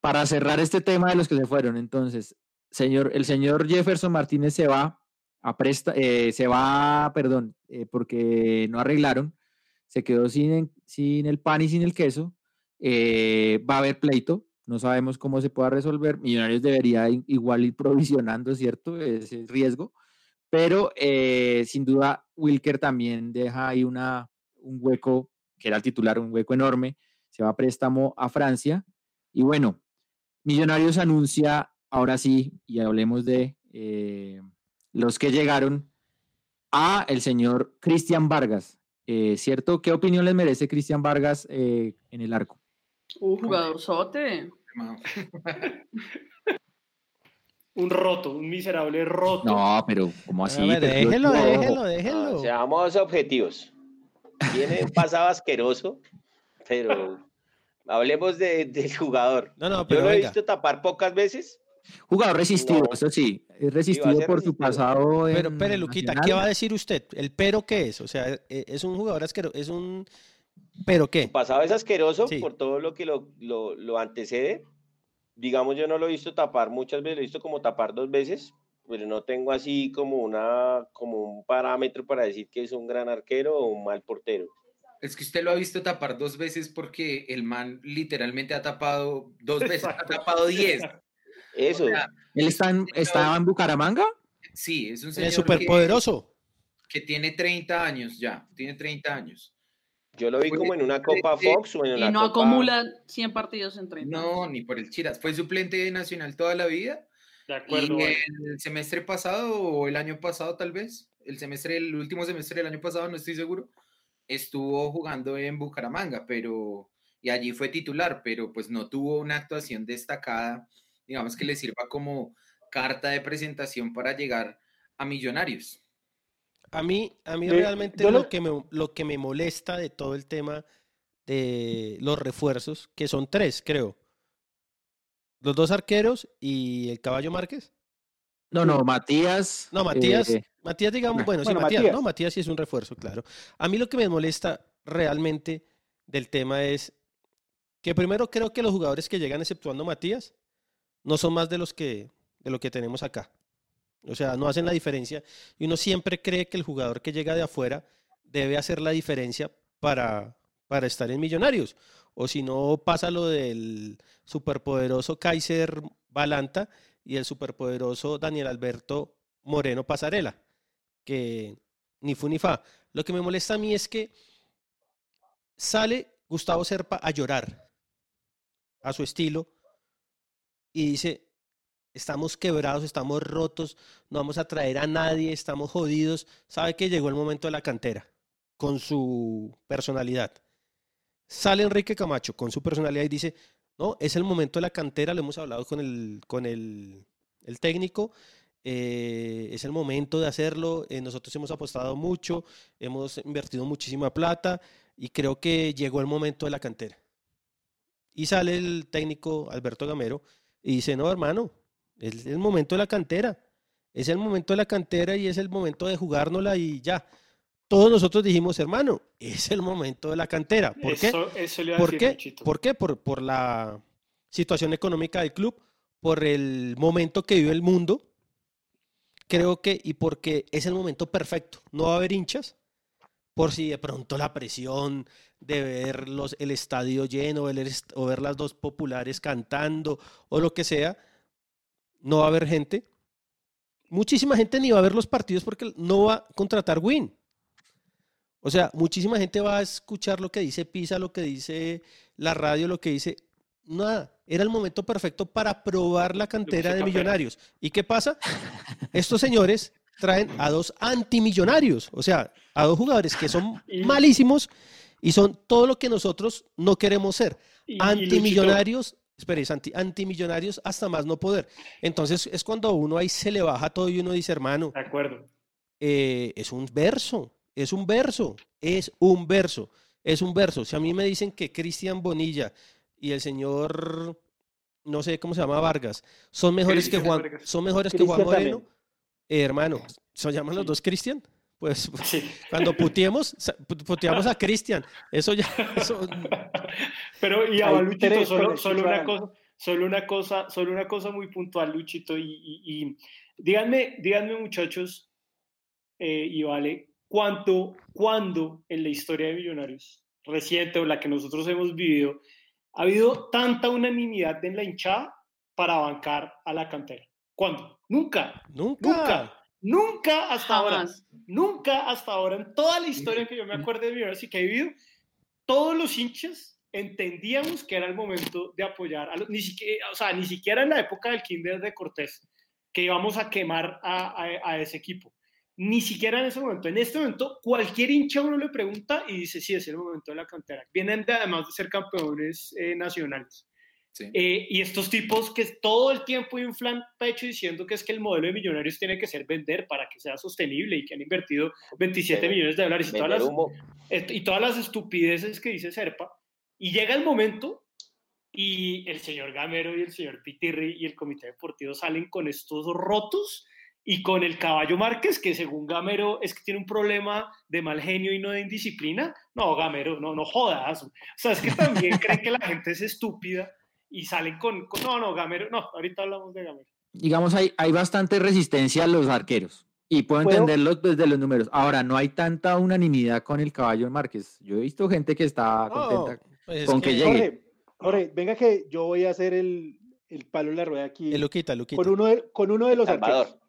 para cerrar este tema de los que se fueron, entonces, señor, el señor Jefferson Martínez se va a presta, eh, se va, perdón, eh, porque no arreglaron, se quedó sin, sin el pan y sin el queso, eh, va a haber pleito, no sabemos cómo se pueda resolver, Millonarios debería igual ir provisionando, ¿cierto? Ese riesgo, pero eh, sin duda Wilker también deja ahí una, un hueco, que era el titular, un hueco enorme, se va a préstamo a Francia, y bueno, Millonarios anuncia, ahora sí, y hablemos de eh, los que llegaron, a el señor Cristian Vargas. Eh, ¿Cierto? ¿Qué opinión les merece Cristian Vargas eh, en el arco? Un jugador sote. Un roto, un miserable roto. No, pero ¿cómo así? Déjelo, no, déjelo, Ah, déjelo. seamos objetivos. Tiene un pasado asqueroso, pero hablemos de- del jugador. No, no, Yo pero lo he venga. visto tapar pocas veces. Jugador resistido, eso sí, es resistido por su pasado. Pero, en pero Luquita, Nacional. ¿qué va a decir usted? ¿El pero qué es? O sea, e- es un jugador asqueroso, es un... ¿Pero qué? Su pasado es asqueroso Sí. por todo lo que lo, lo, lo antecede. Digamos, yo no lo he visto tapar muchas veces, lo he visto como tapar dos veces, pero no tengo así como, una, como un parámetro para decir que es un gran arquero o un mal portero. Es que usted lo ha visto tapar dos veces porque el man literalmente ha tapado dos veces, ha tapado diez. Eso, O sea, ¿Él está en, estaba en Bucaramanga? sí, es un señor que, superpoderoso. que tiene 30 años ya, tiene 30 años. yo lo vi como en una Copa Fox o en Y una no Copa... acumula 100 partidos en 30. No, ni por el Chiras. Fue suplente de Nacional toda la vida. De acuerdo. y bueno. el semestre pasado o el año pasado tal vez, el semestre, el último semestre del año pasado, no estoy seguro, estuvo jugando en Bucaramanga, pero y allí fue titular, pero pues no tuvo una actuación destacada, digamos que le sirva como carta de presentación para llegar a Millonarios. A mí, a mí realmente lo, lo- que me, lo que me molesta de todo el tema de los refuerzos, que son tres, creo. Los dos arqueros y el caballo Márquez. No, no, Matías. No, Matías, eh, Matías, digamos, bueno, sí, bueno, Matías, Matías. no, Matías sí es un refuerzo, claro. A mí lo que me molesta realmente del tema es que primero creo que los jugadores que llegan, exceptuando Matías, no son más de los que de lo que tenemos acá. O sea, no hacen la diferencia y uno siempre cree que el jugador que llega de afuera debe hacer la diferencia para, para estar en Millonarios. O si no, pasa lo del superpoderoso Kaiser Balanta y el superpoderoso Daniel Alberto Moreno Pasarela, que ni fu ni fa. Lo que me molesta a mí es que sale Gustavo Serpa a llorar a su estilo y dice, estamos quebrados, estamos rotos, no vamos a traer a nadie, estamos jodidos. Sabe que llegó el momento de la cantera con su personalidad. Sale Enrique Camacho con su personalidad y dice, no, es el momento de la cantera, lo hemos hablado con el, con el, el técnico, eh, es el momento de hacerlo, eh, nosotros hemos apostado mucho, hemos invertido muchísima plata y creo que llegó el momento de la cantera. Y sale el técnico Alberto Gamero y dice, no, hermano, es el momento de la cantera, es el momento de la cantera y es el momento de jugárnosla y ya. Todos nosotros dijimos, hermano, es el momento de la cantera. ¿Por qué? Eso, eso le ¿Por decir, qué? ¿Por qué? Por, por la situación económica del club, por el momento que vive el mundo, creo que, y porque es el momento perfecto, no va a haber hinchas, por si de pronto la presión de ver los, el estadio lleno el o ver las dos populares cantando o lo que sea, no va a haber gente. Muchísima gente ni va a ver los partidos porque no va a contratar Win. O sea, muchísima gente va a escuchar lo que dice Pisa, lo que dice la radio, lo que dice. Nada, era el momento perfecto para probar la cantera de millonarios. ¿Y qué pasa? Estos señores traen a dos antimillonarios, o sea, a dos jugadores que son malísimos y son todo lo que nosotros no queremos ser. Y- Antimillonarios, espere, es anti- antimillonarios hasta más no poder. Entonces es cuando a uno ahí se le baja todo y uno dice, hermano, De acuerdo. eh, es un verso, es un verso, es un verso, es un verso. Si a mí me dicen que Cristian Bonilla y el señor, no sé cómo se llama, Vargas, son mejores que Juan, Vargas. son mejores que Juan Moreno, eh, hermano, ¿se llaman los dos Cristian? Pues Sí. cuando puteemos, puteamos a Cristian. Eso ya, eso- Pero y a Hay Luchito, tres con solo, una cosa, solo una cosa, solo una cosa muy puntual, Luchito, y, y- y díganme, díganme muchachos, eh, y vale, ¿cuánto, cuándo en la historia de Millonarios reciente o la que nosotros hemos vivido, ha habido tanta unanimidad en la hinchada para bancar a la cantera? ¿Cuándo? Nunca, nunca. nunca, nunca hasta ahora. Nunca hasta ahora, en toda la historia que yo me acuerdo de Millonarios y que he vivido, todos los hinchas entendíamos que era el momento de apoyar, a los, ni siquiera, o sea, ni siquiera en la época del Kinder de Cortés, que íbamos a quemar a, a- a ese equipo. Ni siquiera en ese momento. En este momento, cualquier hincha uno le pregunta y dice, sí, es el momento de la cantera. Vienen de, además de ser campeones eh, nacionales. Sí. Eh, y estos tipos que todo el tiempo inflan pecho diciendo que es que el modelo de millonarios tiene que ser vender para que sea sostenible y que han invertido 27 Vender- millones de dólares y todas, las, y todas las estupideces que dice Serpa. Y llega el momento y el señor Gamero y el señor Pitirri y el comité deportivo salen con estos rotos y con el caballo Márquez, que según Gamero es que tiene un problema de mal genio y no de indisciplina. No, Gamero, no, no jodas. O sea, es que también creen que la gente es estúpida y salen con, con- no, no, Gamero, no, ahorita hablamos de Gamero. Digamos, hay, hay bastante resistencia a los arqueros. Y puedo ¿Puedo? entenderlos desde los números. Ahora, no hay tanta unanimidad con el caballo Márquez. Yo he visto gente que está No, contenta. pues es con que llegue. Jorge, Jorge, venga que yo voy a hacer el, el palo en la rueda aquí El Luquita, Luquita. con uno de, con uno de los Salvador. arqueros.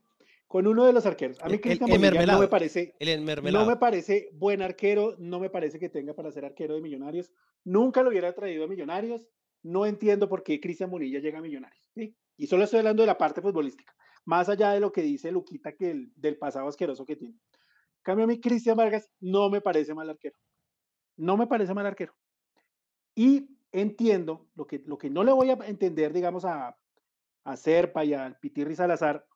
Con uno de los arqueros. A mí El- Cristian el Bonilla no me parece, El no me parece buen arquero, no me parece que tenga para ser arquero de Millonarios. Nunca lo hubiera traído a Millonarios. No entiendo por qué Cristian Bonilla llega a Millonarios. Y solo estoy hablando de la parte futbolística, más allá de lo que dice Luquita que el- del pasado asqueroso que tiene. En cambio a mí Cristian Vargas no me parece mal arquero. No me parece mal arquero. Y entiendo lo que, lo que no le voy a entender, digamos, a, a Serpa y al Pitirri Salazar,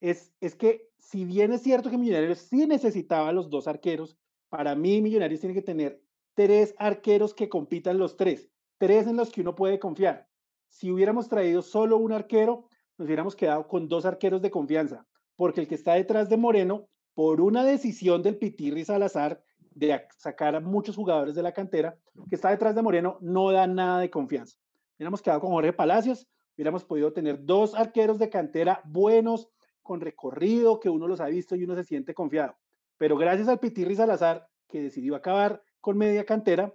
es, es que si bien es cierto que Millonarios sí necesitaba los dos arqueros, para mí Millonarios tiene que tener tres arqueros que compitan los tres, tres en los que uno puede confiar. Si hubiéramos traído solo un arquero, nos hubiéramos quedado con dos arqueros de confianza, porque el que está detrás de Moreno, por una decisión del Pitirri Salazar de ac- sacar a muchos jugadores de la cantera, que está detrás de Moreno, no da nada de confianza. Hubiéramos quedado con Jorge Palacios, hubiéramos podido tener dos arqueros de cantera buenos, con recorrido, que uno los ha visto y uno se siente confiado. Pero gracias al Pitirri Salazar, que decidió acabar con media cantera,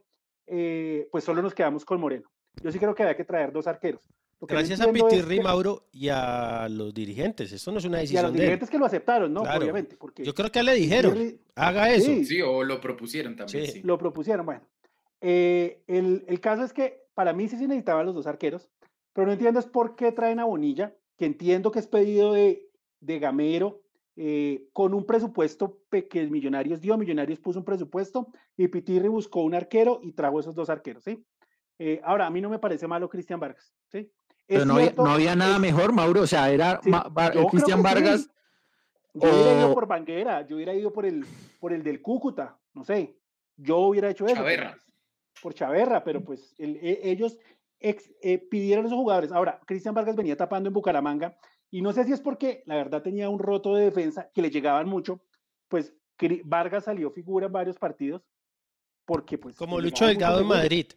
eh, pues solo nos quedamos con Moreno. Yo sí creo que había que traer dos arqueros. Lo que no Gracias a Pitirri, que- Mauro, y a los dirigentes. Esto no es una Y a decisión los de él. dirigentes que lo aceptaron, ¿no? Claro. Obviamente, porque Yo creo que le dijeron, Pitirri- haga eso. Sí. Sí, o lo propusieron también, Sí. sí. lo propusieron. Bueno, eh, el, el caso es que para mí sí se necesitaban los dos arqueros, pero no entiendo es por qué traen a Bonilla, que entiendo que es pedido de, de Gamero, eh, con un presupuesto que Millonarios dio, Millonarios puso un presupuesto y Pitirri buscó un arquero y trajo esos dos arqueros, ¿sí? Eh, ahora, a mí no me parece malo Cristian Vargas, ¿sí? Pero no había, cierto, no había nada es- mejor, Mauro. O sea, era Sí, creo Cristian sí. Vargas. Yo hubiera ido o- por Banguera, yo hubiera ido por el, por el del Cúcuta, no sé. Yo hubiera hecho eso. pero Chaverra. por Chaverra, pero pues el- e- ellos ex- eh, pidieron a esos jugadores. Ahora, Cristian Vargas venía tapando en Bucaramanga y no sé si es porque la verdad tenía un roto de defensa que le llegaban mucho. Pues Vargas salió figura en varios partidos porque pues. Como Lucho Delgado en. Madrid.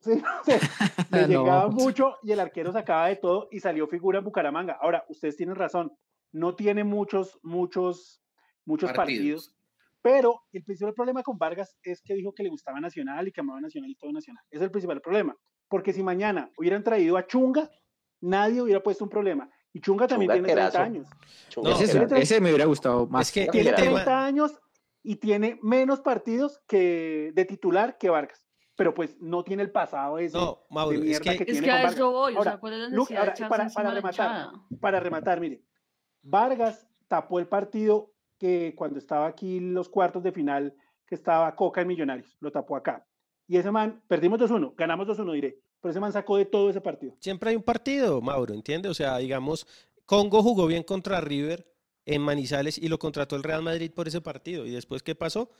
Sí, o sea, le No. llegaba mucho y el arquero sacaba de todo y salió figura en Bucaramanga. Ahora, ustedes tienen razón, no tiene muchos, muchos, muchos partidos. Partidos. pero el principal problema con Vargas es que dijo que le gustaba Nacional y que amaba Nacional y todo Nacional. Es el principal problema. Porque si mañana hubieran traído a Chunga, nadie hubiera puesto un problema. Y Chunga también Chunga tiene 30 arquerazo. años. Chunga ese, arquerazo. ese me hubiera gustado más. Es que Tiene el Arquerazo. tema, 30 años y tiene menos partidos que de titular que Vargas. Pero pues no tiene el pasado ese no, Mauro, de es mierda que, que, Es tiene que con a Vargas. eso voy, o sea, Ahora, ¿cuál es la Lu- necesidad ahora, para- para rematar, para rematar, mire, Vargas tapó el partido que cuando estaba aquí los cuartos de final, que estaba Coca en Millonarios, lo tapó acá. Y ese man, perdimos 2-1, ganamos 2-1, diré, pero ese man sacó de todo ese partido. siempre hay un partido, Mauro, ¿entiende? O sea, digamos, Congo jugó bien contra River en Manizales y lo contrató el Real Madrid por ese partido. ¿Y después qué pasó?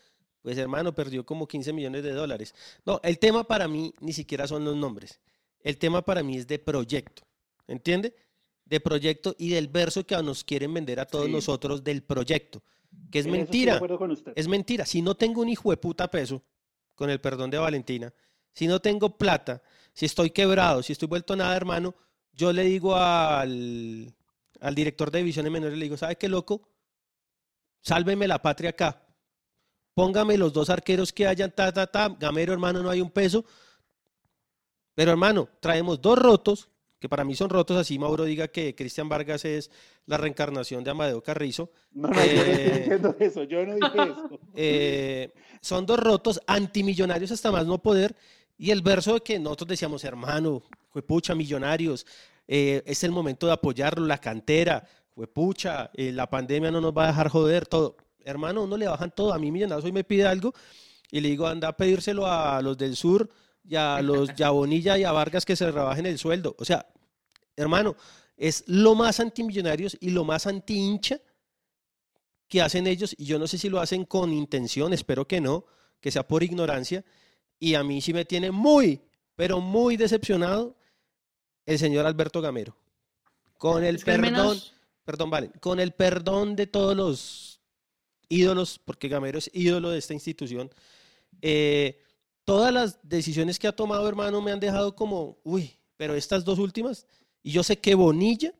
Pues hermano, perdió como 15 millones de dólares. No, el tema para mí ni siquiera son los nombres. El tema para mí es de proyecto, ¿entiende? De proyecto y del verso que nos quieren vender a todos Sí. nosotros del proyecto, que es En eso estoy de mentira. acuerdo con usted. Es mentira. Si no tengo un hijo de puta peso, con el perdón de Valentina, si no tengo plata, si estoy quebrado, si estoy vuelto nada, hermano, yo le digo al, al director de divisiones menores, le digo, ¿sabe qué loco? Sálveme la patria acá. Póngame los dos arqueros que hayan, ta, ta, ta. Gamero, hermano, no hay un peso. Pero, hermano, traemos dos rotos, que para mí son rotos, así Mauro diga que Cristian Vargas es la reencarnación de Amadeo Carrizo. No, no, yo no estoy Eh, diciendo eso, yo no dije eso. Eh, son dos rotos antimillonarios hasta más no poder. Y el verso de que nosotros decíamos, hermano, juepucha, millonarios, eh, es el momento de apoyarlo, la cantera, juepucha, eh, la pandemia no nos va a dejar joder, todo. Hermano, uno le bajan todo. A mí Millonarios hoy me pide algo y le digo, anda a pedírselo a los del sur y a los y a Bonilla y a Vargas que se rebajen el sueldo. O sea, hermano, es lo más antimillonarios y lo más anti hincha que hacen ellos, y yo no sé si lo hacen con intención, espero que no, que sea por ignorancia, y a mí sí me tiene muy, pero muy decepcionado el señor Alberto Gamero. Con el Es que al perdón, menos- perdón, vale, con el perdón de todos los ídolos, porque Gamero es ídolo de esta institución, eh, todas las decisiones que ha tomado, hermano, me han dejado como, uy, pero estas dos últimas, y yo sé que Bonilla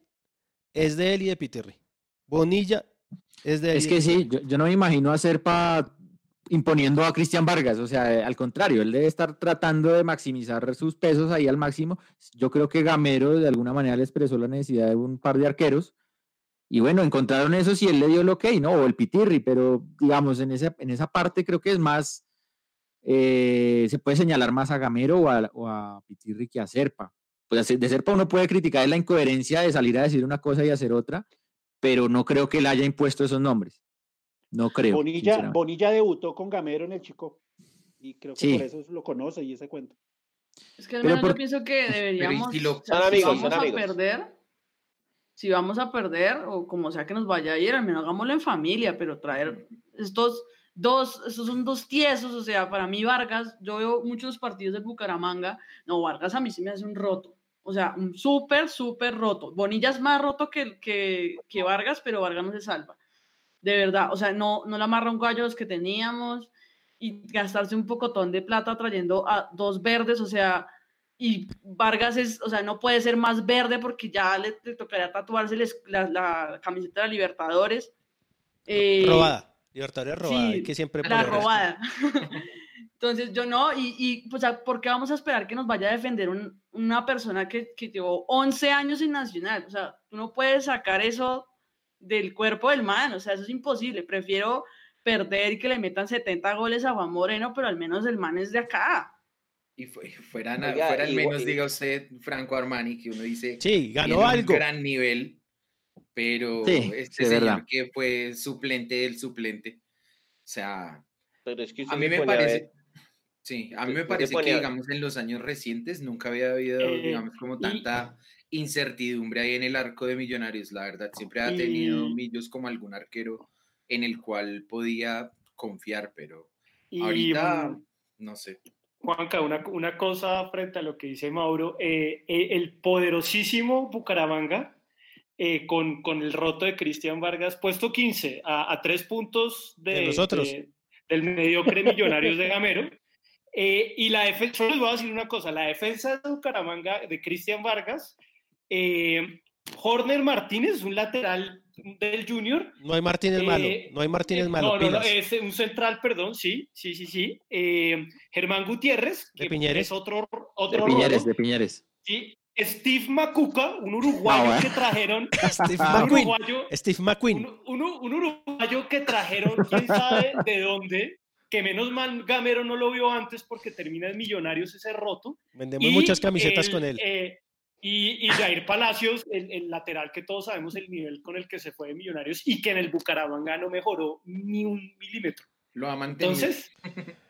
es de él y de Pitirri. Bonilla es de él. Es que sí, yo, yo no me imagino a Serpa imponiendo a Cristian Vargas, o sea, eh, al contrario, él debe estar tratando de maximizar sus pesos ahí al máximo. Yo creo que Gamero de alguna manera le expresó la necesidad de un par de arqueros y bueno, encontraron eso si él le dio el ok, ¿no? O el pitirri, pero digamos, en esa, en esa parte creo que es más, eh, se puede señalar más a Gamero o a, o a Pitirri que a Serpa. Pues de Serpa uno puede criticar la incoherencia de salir a decir una cosa y hacer otra, pero no creo que él haya impuesto esos nombres. No creo. Bonilla. Bonilla debutó con Gamero en el Chico. Y creo que Sí. por eso lo conoce y ese cuento. Es que al menos yo por- pienso que deberíamos, si lo- o sea, Son si amigos, vamos a amigos. perder, si vamos a perder, o como sea que nos vaya a ir, al menos hagámoslo en familia, pero traer estos dos, estos son dos tiesos, o sea, para mí Vargas, yo veo muchos partidos de Bucaramanga, no, Vargas a mí sí me hace un roto, o sea, un súper, súper roto. Bonilla es más roto que, que, que Vargas, pero Vargas no se salva. De verdad, o sea, no, no le amarra un gallo los que teníamos y gastarse un pocotón de plata trayendo a dos verdes, o sea, y Vargas es, o sea, no puede ser más verde porque ya le, le tocaría tatuarse les- la, la camiseta de la Libertadores. Eh, Robada. Libertadores robada. sí, que siempre la robada. Entonces yo no, y, y pues, ¿por qué vamos a esperar que nos vaya a defender un- una persona que, que llevó 11 años en Nacional? O sea, tú no puedes sacar eso del cuerpo del man, o sea, eso es imposible. Prefiero perder y que le metan 70 goles a Juan Moreno, pero al menos el man es de acá. Y fue, fueran, Oiga, fuera al menos, diga usted, Franco Armani, que uno dice, Sí, ganó tiene algo. un gran nivel, pero Sí, este señor verdad. que fue suplente del suplente, o sea, Pero es que a mí me parece, sí, a mí me parece que, a- digamos, en los años recientes nunca había habido, Eh, digamos, como y- tanta incertidumbre ahí en el arco de Millonarios, la verdad, siempre ha tenido Y- Millos como algún arquero en el cual podía confiar, pero Y, ahorita, no sé. Juanca, una, una cosa frente a lo que dice Mauro, eh, eh, el poderosísimo Bucaramanga, eh, con, con el roto de Cristian Vargas, puesto 15 a, a tres puntos de, De nosotros. de- del mediocre Millonarios de Gamero, Eh, y la defensa, solo les voy a decir una cosa, la defensa de Bucaramanga de Cristian Vargas, eh, Horner Martínez, un lateral del Junior. No hay Martínez Eh, malo, no hay Martínez eh, malo. No, no, es un central, perdón, sí, sí, sí, sí. Eh, Germán Gutiérrez, De Piñeres. es otro, De otro Piñeres, rojo, de Piñeres. sí. Steve Macuca, un uruguayo Ah, que trajeron, Steve un McQueen. uruguayo, Steve McQueen. un, un- un uruguayo que trajeron, quién sabe de dónde, que menos mal Gamero no lo vio antes porque termina en Millonarios ese roto. Vendemos Y muchas camisetas el, con él. Y, y Jair Palacios, el, el lateral que todos sabemos el nivel con el que se fue de Millonarios y que en el Bucaramanga no mejoró ni un milímetro. Lo ha mantenido. Entonces,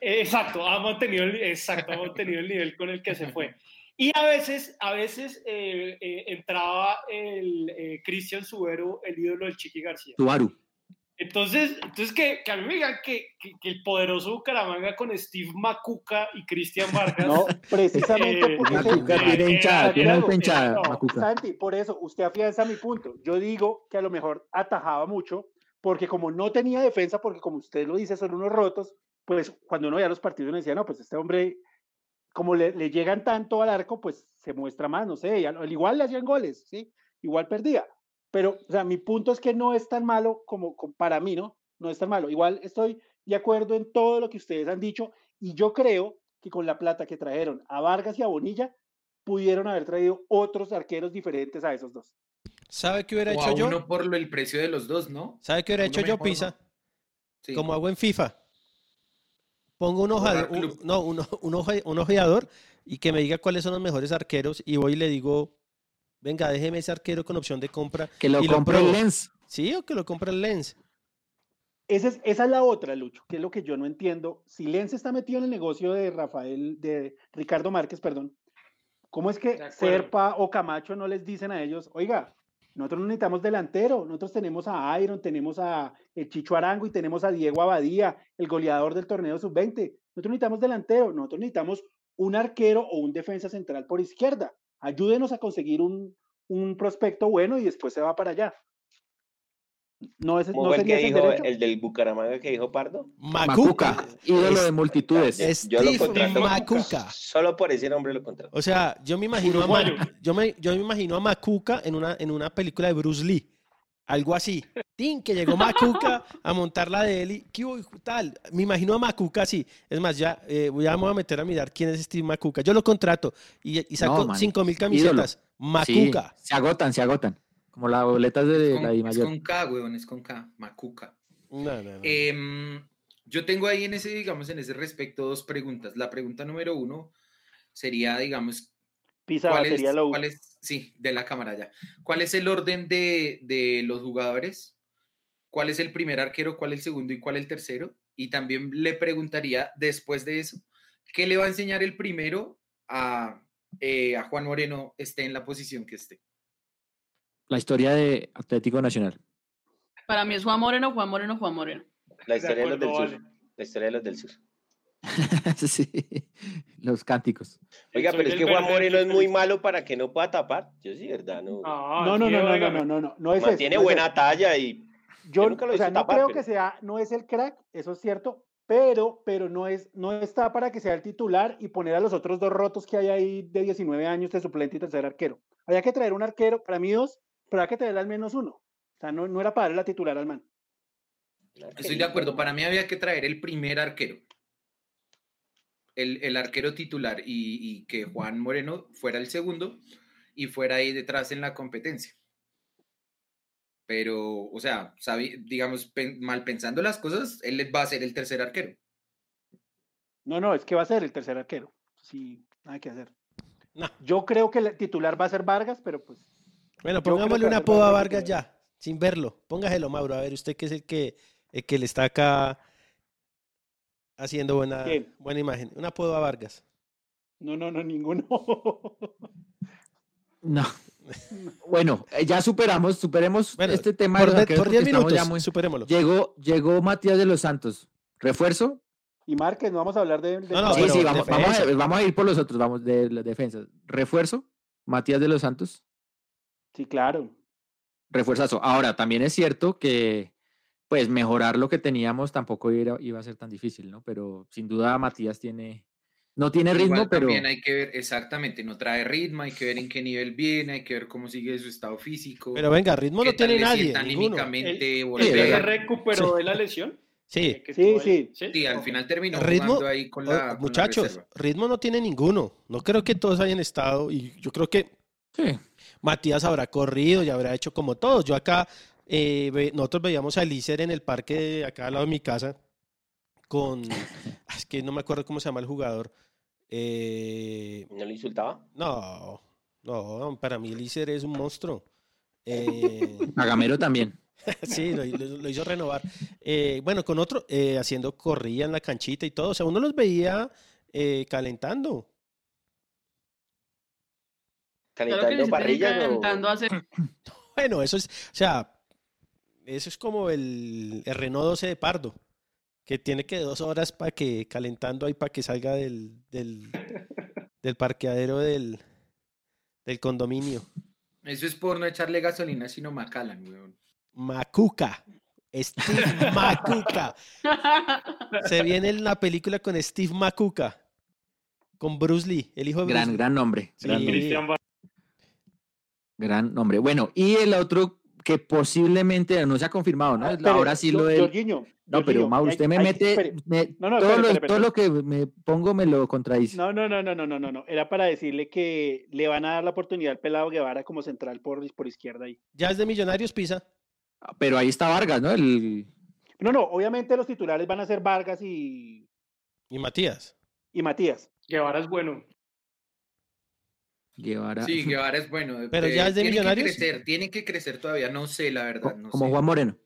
eh, exacto, ha mantenido, el, exacto, ha mantenido el nivel con el que se fue. Y a veces, a veces eh, eh, entraba el eh, Cristian Subero, el ídolo del Chiqui García. Tuaru. Entonces, entonces que, que a mí me digan que, que- que el poderoso Bucaramanga con Steve Macuca y Cristian Vargas. No, precisamente Eh, porque Macuca tiene hinchada, tiene alta hinchada, no, Macuca. Santi, por eso usted afianza mi punto. Yo digo que a lo mejor atajaba mucho, porque como no tenía defensa, porque como usted lo dice, son unos rotos, pues cuando uno veía los partidos uno decía, no, pues este hombre, como le, le llegan tanto al arco, pues se muestra más, no sé, al igual le hacían goles, ¿sí? Igual perdía. Pero, o sea, mi punto es que no es tan malo como, como para mí, ¿no? No es tan malo. Igual estoy de acuerdo en todo lo que ustedes han dicho, y yo creo que con la plata que trajeron a Vargas y a Bonilla, pudieron haber traído otros arqueros diferentes a esos dos. ¿Sabe qué hubiera O hecho a yo? uno por lo- el precio de los dos, ¿no? ¿Sabe qué hubiera hecho yo. Pisa? Sí. Como hago en FIFA. Pongo un, un- no, un, un oje- un ojeador y que me diga cuáles son los mejores arqueros y voy y le digo, venga, déjeme ese arquero con opción de compra. Que lo y compre el pruebo". Lens. Sí, o que lo compre el Lens. Esa es, esa es la otra, Lucho, que es lo que yo no entiendo. Si Lenz está metido en el negocio de Rafael, de Ricardo Márquez, perdón, ¿cómo es que. Serpa o Camacho no les dicen a ellos, oiga, nosotros no necesitamos delantero, nosotros tenemos a Iron, tenemos a el Chicho Arango y tenemos a Diego Abadía, el goleador del torneo sub-20. Nosotros no necesitamos delantero, nosotros necesitamos un arquero o un defensa central por izquierda. Ayúdenos a conseguir un, un prospecto bueno y después se va para allá. No, es, ¿Cómo no el sería que dijo, derecho. el del Bucaramanga que dijo Pardo? Macuca. Macuca, ídolo de multitudes. Es Yo lo Steve contrato. Macuca. Solo por ese nombre lo contrato. O sea, yo me imagino a, Ma- yo me, yo me imagino a Macuca en una, en una película de Bruce Lee. Algo así. Tin, que llegó Macuca a montar la de él y ¿qué hubo, tal? Me imagino a Macuca así. Es más, ya, eh, ya me voy a meter a mirar quién es Steve Macuca. Yo lo contrato y, y saco No, man. 5 mil Ídolo. camisetas. Sí, Macuca. se agotan, se agotan. Como las boletas de Es la I es mayor. con K, weón, es con K, Macuca. No, no, no. Em, yo tengo ahí en ese, digamos, en ese respecto dos preguntas. La pregunta número uno sería, digamos, Pisa ¿cuál batería es, low. cuál es- sí, de la cámara ya. ¿Cuál es el orden de, de los jugadores? ¿Cuál es el primer arquero? ¿Cuál el segundo y cuál el tercero? Y también le preguntaría, después de eso, ¿qué le va a enseñar el primero a, eh, a Juan Moreno, esté en la posición que esté? La historia de Atlético Nacional. Para mí es Juan Moreno, Juan Moreno, Juan Moreno. La historia de, los del sur. La historia de los del sur. sí, los cánticos. Oiga, pero es que Juan Moreno es muy malo para que no pueda tapar. Yo sí, verdad, no. Ah, No, no, sí, no, no, no, no, no, no, no es eso. Mantiene buena talla y Yo, Yo nunca lo o sea, no tapar, creo pero- que sea, no es el crack, eso es cierto, pero, pero no es, no está para que sea el titular y poner a los otros dos rotos que hay ahí de 19 años de suplente y tercer arquero. Había que traer un arquero, para mí dos, pero había que traer al menos uno. O sea, no, no era para darle la titular al man. Estoy de acuerdo. Para mí había que traer el primer arquero. El, el arquero titular y, y que Juan Moreno fuera el segundo y fuera ahí detrás en la competencia. Pero, o sea, sabi- digamos, pen- mal pensando las cosas, él va a ser el tercer arquero. No, no, es que va a ser el tercer arquero. Sí, nada que hacer. No. Yo creo que el titular va a ser Vargas, pero pues Bueno, pongámosle una va a Vargas ya, sin verlo. Póngaselo, Mauro. A ver, usted que es el que, el que le está acá haciendo buena, ¿Quién? buena imagen. Un apodo a Vargas. no, no, no, ninguno. No. Bueno, eh, ya superamos, superemos Bueno, este tema Por de los de- arqueros por porque 10 estamos minutos, ya muy- superémoslo. Llegó, llegó Matías de los Santos. ¿Refuerzo? y Márquez, no vamos a hablar de... de- No, no, sí, sí, vamos, vamos a, defensa. vamos a ir por los otros, vamos de las defensas. ¿Refuerzo? Matías de los Santos. Sí, claro. Refuerzazo. Ahora, también es cierto que pues mejorar lo que teníamos tampoco iba, iba a ser tan difícil, ¿no? Pero sin duda Matías tiene, No tiene Igual ritmo, pero También hay que ver, exactamente, no trae ritmo, hay que ver en qué nivel viene, hay que ver cómo sigue su estado físico. Pero venga, ritmo no tiene nadie, anímicamente ¿El se recuperó Sí. de la lesión? Sí, Eh, Sí, sí. Sí, al final terminó ritmo, jugando ahí con la, con la muchachos, ritmo no tiene ninguno. No creo que todos hayan estado y yo creo que sí. Matías habrá corrido y habrá hecho como todos. Yo acá, eh, nosotros veíamos a Lícer en el parque de acá al lado de mi casa con, ah, es que no me acuerdo cómo se llama el jugador. Eh, ¿No le insultaba? no, no, para mí Lícer es un monstruo. Eh, a Gamero también. sí, lo, lo- lo hizo renovar. Eh, bueno, con otro, eh, haciendo corrida en la canchita y todo. O sea, uno los veía eh, calentando. Claro que ¿Calentando parrillas o...? intentando hacer Bueno, eso es, o sea, eso es como el, el Renault 12 de Pardo, que tiene que dos horas para que calentando ahí para que salga del, del, del parqueadero del, del condominio. Eso es por no echarle gasolina, sino Macallan, weón. Macuca. Steve Macuca. Se viene en la película con Steve Macuca. Con Bruce Lee, el hijo de Bruce Gran, Lee. gran nombre. Sí. Gran, nombre, gran nombre. Bueno, y el otro que posiblemente no se ha confirmado, ¿no? Ah, Ahora sí Gio- lo del. Jorginho, No, pero Mau, hay- usted me hay- mete. me- No, no, todo, espere, todo lo que me pongo me lo contradice. No, no, no, no, no, no, no, no. Era para decirle que le van a dar la oportunidad al pelado Guevara como central por, por izquierda ahí. Ya es de Millonarios, Pisa. Pero ahí está Vargas, ¿no? El, No, no, obviamente los titulares van a ser Vargas y, Y Matías. y Matías. Guevara es bueno. Guevara. Sí, Guevara es bueno. Pero ya es de tiene Millonarios. Que crecer, tiene que crecer todavía, no sé, la verdad. co- No como sé. Juan Moreno.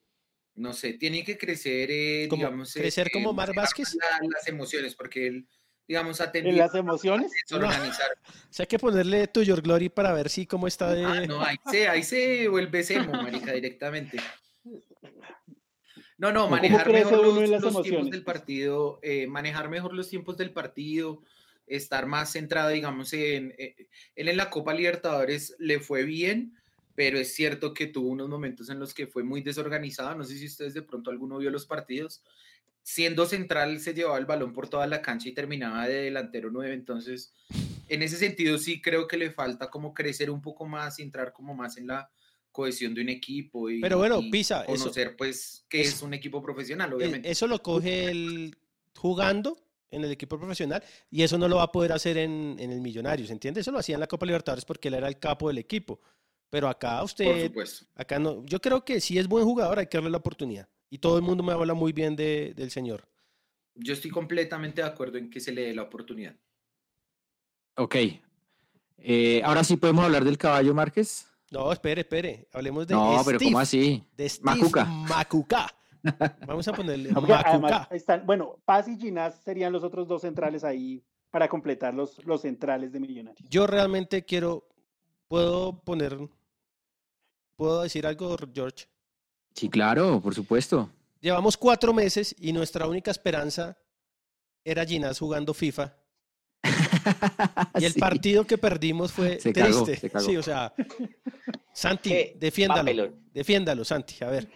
No sé, tiene que crecer, eh, Como- digamos. eh, crecer como eh, Mar Vázquez. la- las emociones, porque él, digamos, ha En tendido las emociones. desorganizar. O sea, hay que ponerle tu Your Glory para ver si cómo está de... Ah, no, ahí se, ahí se vuelve semo, marica, directamente. No, no, ¿Cómo manejar mejor los, tiempos del partido, eh, manejar mejor los tiempos del partido, estar más centrado, digamos, en... eh, él en la Copa Libertadores le fue bien, pero es cierto que tuvo unos momentos en los que fue muy desorganizado. No sé si ustedes de pronto alguno vio los partidos. Siendo central se llevaba el balón por toda la cancha y terminaba de delantero 9, entonces en ese sentido sí creo que le falta como crecer un poco más y entrar como más en la cohesión de un equipo y, Pero bueno, y Pisa, eso- conocer pues que eso- es un equipo profesional, Eh, obviamente. Eso lo coge él jugando en el equipo profesional y eso no lo va a poder hacer en, en el Millonarios, ¿entiendes? Eso lo hacía en la Copa Libertadores porque él era el capo del equipo. Pero acá por usted, supuesto. acá no, yo creo que si es buen jugador hay que darle la oportunidad. Y todo el mundo me habla muy bien de- del señor. Yo estoy completamente de acuerdo en que se le dé la oportunidad. Ok. Eh, ahora sí podemos hablar del caballo Márquez. No, espere, espere. Hablemos de No, pero Steve, ¿cómo así? de Steve Macuca. Macuca. Vamos a ponerle además están, bueno, Paz y Ginás serían los otros dos centrales ahí para completar los, los centrales de Millonarios. Yo realmente quiero, puedo poner, puedo decir algo, George. Sí, claro, por supuesto. Llevamos cuatro meses y nuestra única esperanza era Ginás jugando FIFA. Y el Sí. partido que perdimos fue Se cagó, triste. se cagó. Sí, o sea, Santi, Eh, defiéndalo. papelón. Defiéndalo, Santi. A ver.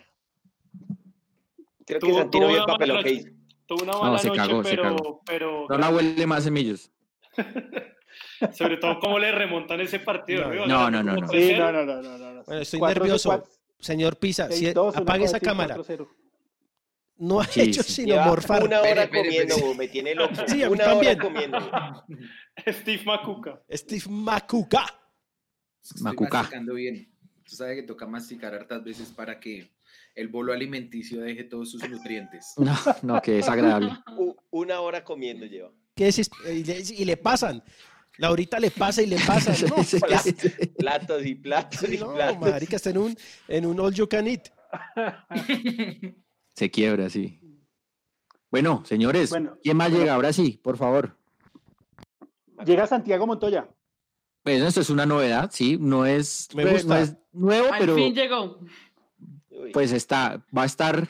Creo que vio el mala que noche. hizo. Tuvo una No, se noche, cagó, se pero, cagó. pero No la huele más semillos. sobre todo cómo le remontan ese partido. No, no, no, no, como no. 3-0. Sí, no, no, no, no, no, no. Bueno, estoy Cuatro- nervioso. cuatro- Señor Pisa, si 6-2, uno apague esa cámara. 4-0. No ha Sí, hecho sí. sino Lleva morfar. una hora comiendo, me tiene loco. Sí, a mí una también. hora comiendo. Steve Macuca. Steve Macuca. Estoy Macuca. masticando bien. Tú sabes que toca masticar hartas veces para que el bolo alimenticio deje todos sus nutrientes. No, no, que desagradable. U- Una hora comiendo lleva. ¿Qué es? esto? Y le, y le pasan. Laurita le pasa y le pasa. No. Platos y platos y No, platos. marica, está en un, en un all you can eat. Se quiebra, sí. Bueno, señores, Bueno, ¿quién más bueno. llega? Ahora sí, por favor. Llega Santiago Montoya. Pues esto es una novedad, sí, no es, Me pues, gusta. no es nuevo, Al pero fin llegó. Pues está, va a estar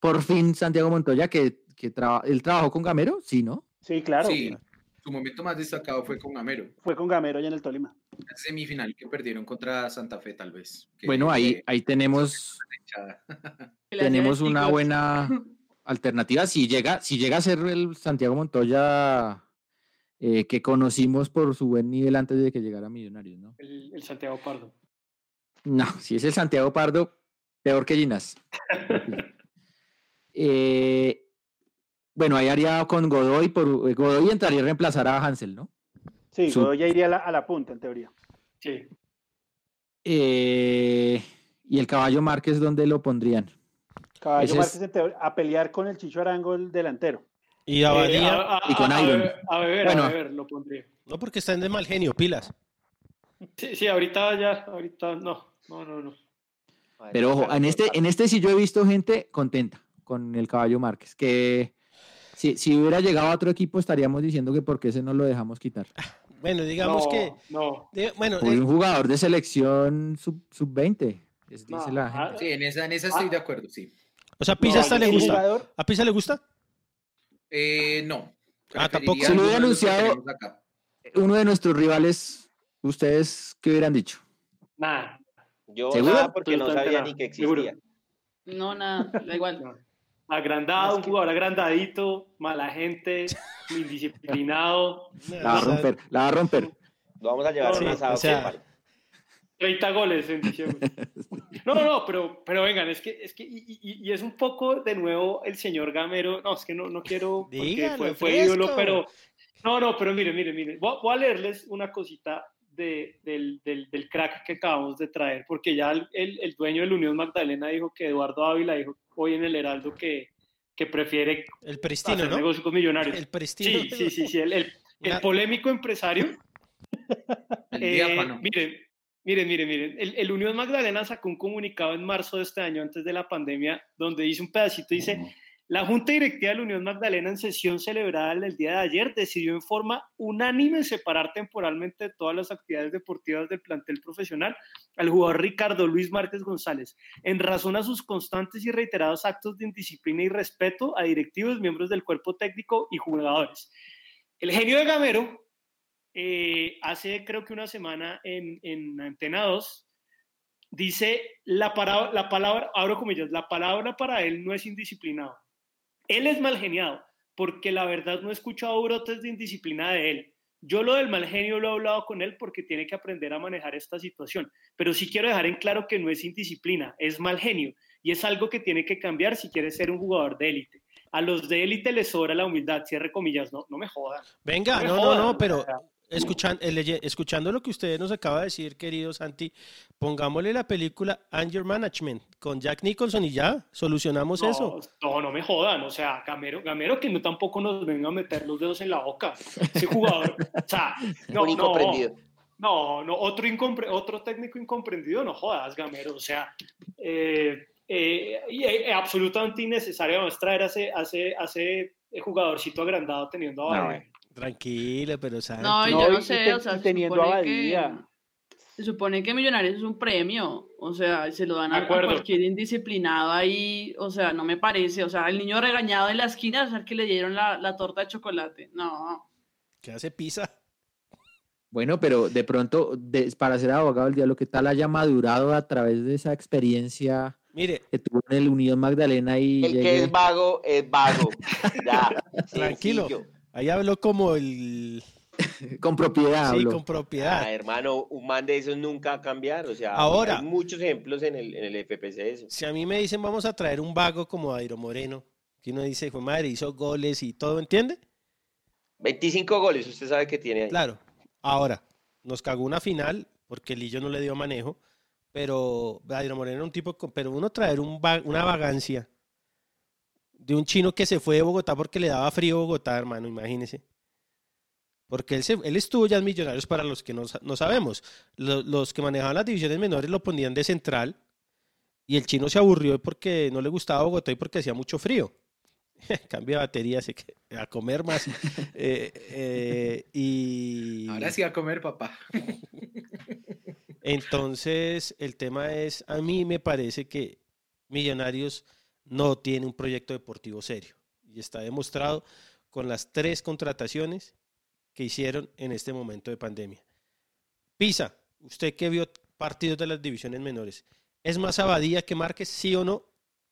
por fin Santiago Montoya, que, que traba- él trabajó con Gamero, sí, ¿no? Sí, claro. Sí, su momento más destacado fue con Gamero. Fue con Gamero ya en el Tolima. La semifinal que perdieron contra Santa Fe, tal vez. que Bueno, ahí, ahí tenemos, tenemos una buena alternativa. Si llega, si llega a ser el Santiago Montoya eh, que conocimos por su buen nivel antes de que llegara a Millonarios, ¿no? El, el Santiago Pardo. No, si es el Santiago Pardo, peor que Ginas. Eh, bueno, ahí haría con Godoy, por, eh, Godoy entraría a reemplazar a Hansel, ¿no? Sí, Su- Godoy ya iría a la, a la punta, en teoría. Sí. Eh, y el caballo Márquez, ¿dónde lo pondrían? Caballo Ese es- Márquez en teoría, a pelear con el Chicho Arango, el delantero. Y Eh, Abadía, a, a- y con a- a Iron. beber, a beber, Bueno. a beber, lo pondría. no porque están de mal genio, pilas. Sí, sí, ahorita ya, ahorita no, no, no, no. Pero ojo, en este, en este sí yo he visto gente contenta con el caballo Márquez, que si, si hubiera llegado a otro equipo estaríamos diciendo que por qué ese no lo dejamos quitar. Bueno, digamos no, que. No, de- bueno, Fue eh, un jugador de selección sub- sub-20, es- No, dice la ah, gente. Sí, en esa, en esa estoy Ah. de acuerdo, sí. o sea, a Pisa no, hasta le gusta. jugador- ¿A Pisa le gusta? Eh, no. Ah, tampoco. Se lo hubiera anunciado-. Uno de nuestros rivales, ¿ustedes qué hubieran dicho? nada. Yo ¿Seguro? nada porque no sabía nada. ni que Seguro. existía. No, nada, da igual. No. Agrandado, un jugador agrandadito, mala gente, indisciplinado, La va a romper, la va a romper. Lo vamos a llevar No, no, o sea, con Mario. 30 goles en diciembre. No, no, no, pero, pero vengan, es que, es que y, y- y es un poco de nuevo el señor Gamero, no, es que no, no quiero, porque Dígalo, fue, fue ídolo, pero, no, no, pero miren, miren, miren, voy, a- voy a leerles una cosita de, del, del, del crack que acabamos de traer, porque ya el, el, el dueño de la Unión Magdalena dijo que Eduardo Ávila dijo hoy en el Heraldo que, que prefiere El pristino, hacer ¿no? negocios con millonarios. El pristino. Sí, sí, sí, sí, el, el- el polémico empresario El eh, miren, miren, miren, miren. El, el Unión Magdalena sacó un comunicado en marzo de este año, antes de la pandemia, donde dice un pedacito, dice, la Junta Directiva de la Unión Magdalena en sesión celebrada el día de ayer decidió en forma unánime separar temporalmente todas las actividades deportivas del plantel profesional al jugador Ricardo Luis Márquez González, en razón a sus constantes y reiterados actos de indisciplina y respeto a directivos, miembros del cuerpo técnico y jugadores. El genio de Gamero eh, hace creo que una semana en, en Antena 2, dice la palabra, abro comillas, la palabra para él no es indisciplinado. Él es mal geniado, porque la verdad no he escuchado brotes de indisciplina de él. Yo lo del mal genio lo he hablado con él porque tiene que aprender a manejar esta situación, pero sí quiero dejar en claro que no es indisciplina, es mal genio y es algo que tiene que cambiar si quiere ser un jugador de élite. A los de élite les sobra la humildad, cierre comillas, no, no me jodan. Venga, me no, no, jodan, no, pero escuchan, eh, escuchando lo que usted nos acaba de decir, querido Santi, pongámosle la película Anger Management con Jack Nicholson y ya, solucionamos no, eso. No, no me jodan, o sea, Gamero, Gamero que no tampoco nos venga a meter los dedos en la boca. Ese jugador, o sea, no, Un no, incomprendido. no, no, otro, incompre- otro técnico incomprendido, no jodas, Gamero, o sea, eh, eh, eh, absolutamente innecesario vamos a traer a ese, a ese, a ese jugadorcito agrandado teniendo a No. Tranquilo, pero Santi. No, yo no sé, o sea, se teniendo supone a que, Badía. se supone que Millonarios es un premio, o sea, se lo dan a, cualquier indisciplinado ahí, o sea, no me parece, o sea, el niño regañado en la esquina es el que le dieron la, la torta de chocolate, no. ¿Qué hace Pisa? Bueno, pero de pronto, de- para ser abogado del diablo, ¿qué tal haya madurado a través de esa experiencia Mire, que tuvo en el Unión Magdalena y El que es vago es vago. Ya, Tranquilo. sencillo. Ahí habló como el... con propiedad? Sí, habló. con propiedad. Ah, hermano, un man de esos nunca va a cambiar. O sea, Ahora. hay muchos ejemplos en el, en el FPC de eso. Si a mí me dicen vamos a traer un vago como Dairo Moreno, que uno dice, fue madre, hizo goles y todo, ¿entiende? 25 goles, usted sabe que tiene ahí. Claro. Ahora, nos cagó una final porque Lillo no le dio manejo, pero Dairo Moreno era un tipo, con- pero uno traer un va- una vagancia de un chino que se fue de Bogotá porque le daba frío Bogotá, hermano, imagínese. Porque él, se- él estuvo ya en Millonarios para los que no, no sabemos. Lo- Los, que manejaban las divisiones menores lo ponían de central y el chino se aburrió porque no le gustaba Bogotá y porque hacía mucho frío. Cambia de batería, así que a comer más. Eh, eh, y Ahora sí a comer, papá. entonces, el tema es, a mí me parece que Millonarios no tiene un proyecto deportivo serio. Y está demostrado con las tres contrataciones que hicieron en este momento de pandemia. Pisa, usted que vio partidos de las divisiones menores, ¿es más Abadía que Márquez, sí o no?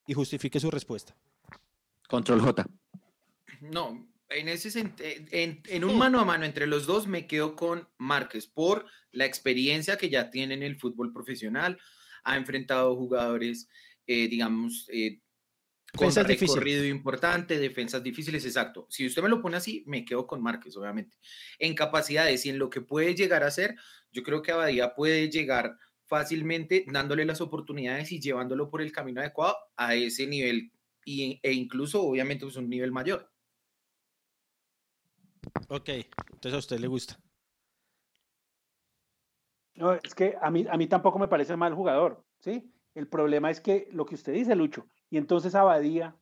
Y justifique su respuesta. Control J. No, en, ese, en, en un mano a mano entre los dos me quedo con Márquez por la experiencia que ya tiene en el fútbol profesional. Ha enfrentado jugadores, eh, digamos, eh, con Defensas difíciles. recorrido importante, defensas difíciles, exacto. Si usted me lo pone así, me quedo con Márquez, obviamente. En capacidades y en lo que puede llegar a ser, yo creo que Abadía puede llegar fácilmente dándole las oportunidades y llevándolo por el camino adecuado a ese nivel y, e incluso, obviamente, pues un nivel mayor. Ok, entonces a usted le gusta. No, es que a mí, a mí tampoco me parece mal jugador, ¿sí? El problema es que lo que usted dice, Lucho, y entonces Abadía,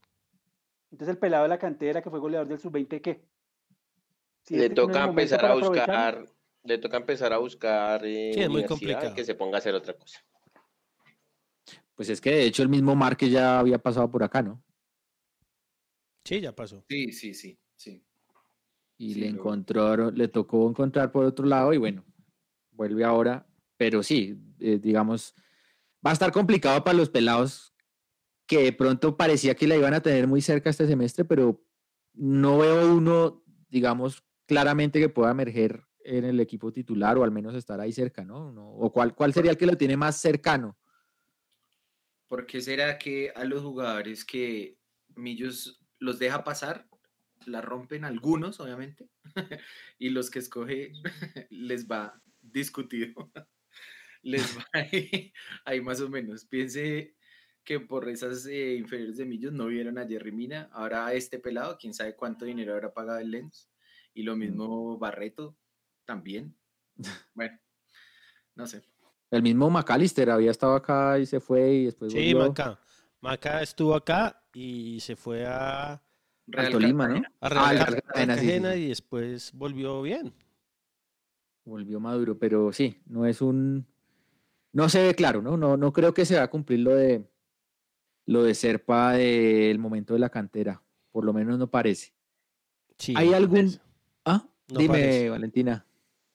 entonces el pelado de la cantera que fue goleador del sub-20, ¿qué? Si Le este no toca empezar a buscar, le toca empezar a buscar eh, Sí, es muy complicado. que se ponga a hacer otra cosa. Pues es que de hecho el mismo Márquez ya había pasado por acá, ¿no? Sí, ya pasó. Sí, sí, sí, sí. Y Sí, le lo- encontró, le tocó encontrar por otro lado y bueno, vuelve ahora. Pero sí, eh, digamos, va a estar complicado para los pelados que de pronto parecía que la iban a tener muy cerca este semestre, pero no veo uno, digamos, claramente que pueda emerger en el equipo titular o al menos estar ahí cerca, ¿no? ¿O cuál, cuál sería el que lo tiene más cercano? ¿Por qué será que a los jugadores que Millos los deja pasar, la rompen algunos, obviamente, y los que escoge les va discutido? les va ahí, ahí más o menos. Piense que por esas eh, inferiores de Millos no vieron a Jerry Mina, ahora este pelado, quién sabe cuánto dinero habrá pagado el Lens, y lo mismo Barreto también. Bueno, no sé. El mismo McAllister había estado acá y se fue y después Sí, volvió Maca. Maca estuvo acá y se fue a, al Real Tolima, ¿no? A Ah, Real al Car- Cartagena, sí. y después volvió bien. volvió Maduro, pero sí, no es un, no se ve claro, ¿no? No, no creo que se va a cumplir lo de lo de Serpa del momento de la cantera, por lo menos no parece. Sí, ¿Hay no algún, parece. ah, No dime, parece. Valentina.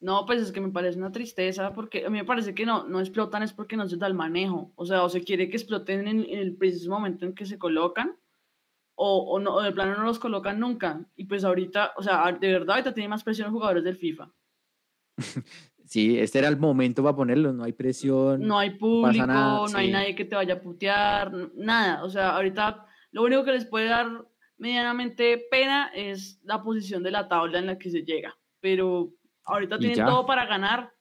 No, pues es que me parece una tristeza porque a mí me parece que no, no explotan es porque no se da el manejo. O sea, o se quiere que exploten en, en el preciso momento en que se colocan o, o, no, o de plano no los colocan nunca. Y pues ahorita, o sea, de verdad ahorita tiene más presión los jugadores del FIFA. Sí, este era el momento para ponerlo, no hay presión. No hay público, nada, no hay nadie que te vaya a putear, nada. O sea, ahorita lo único que les puede dar medianamente pena es la posición de la tabla en la que se llega. Pero ahorita tienen ya. todo para ganar.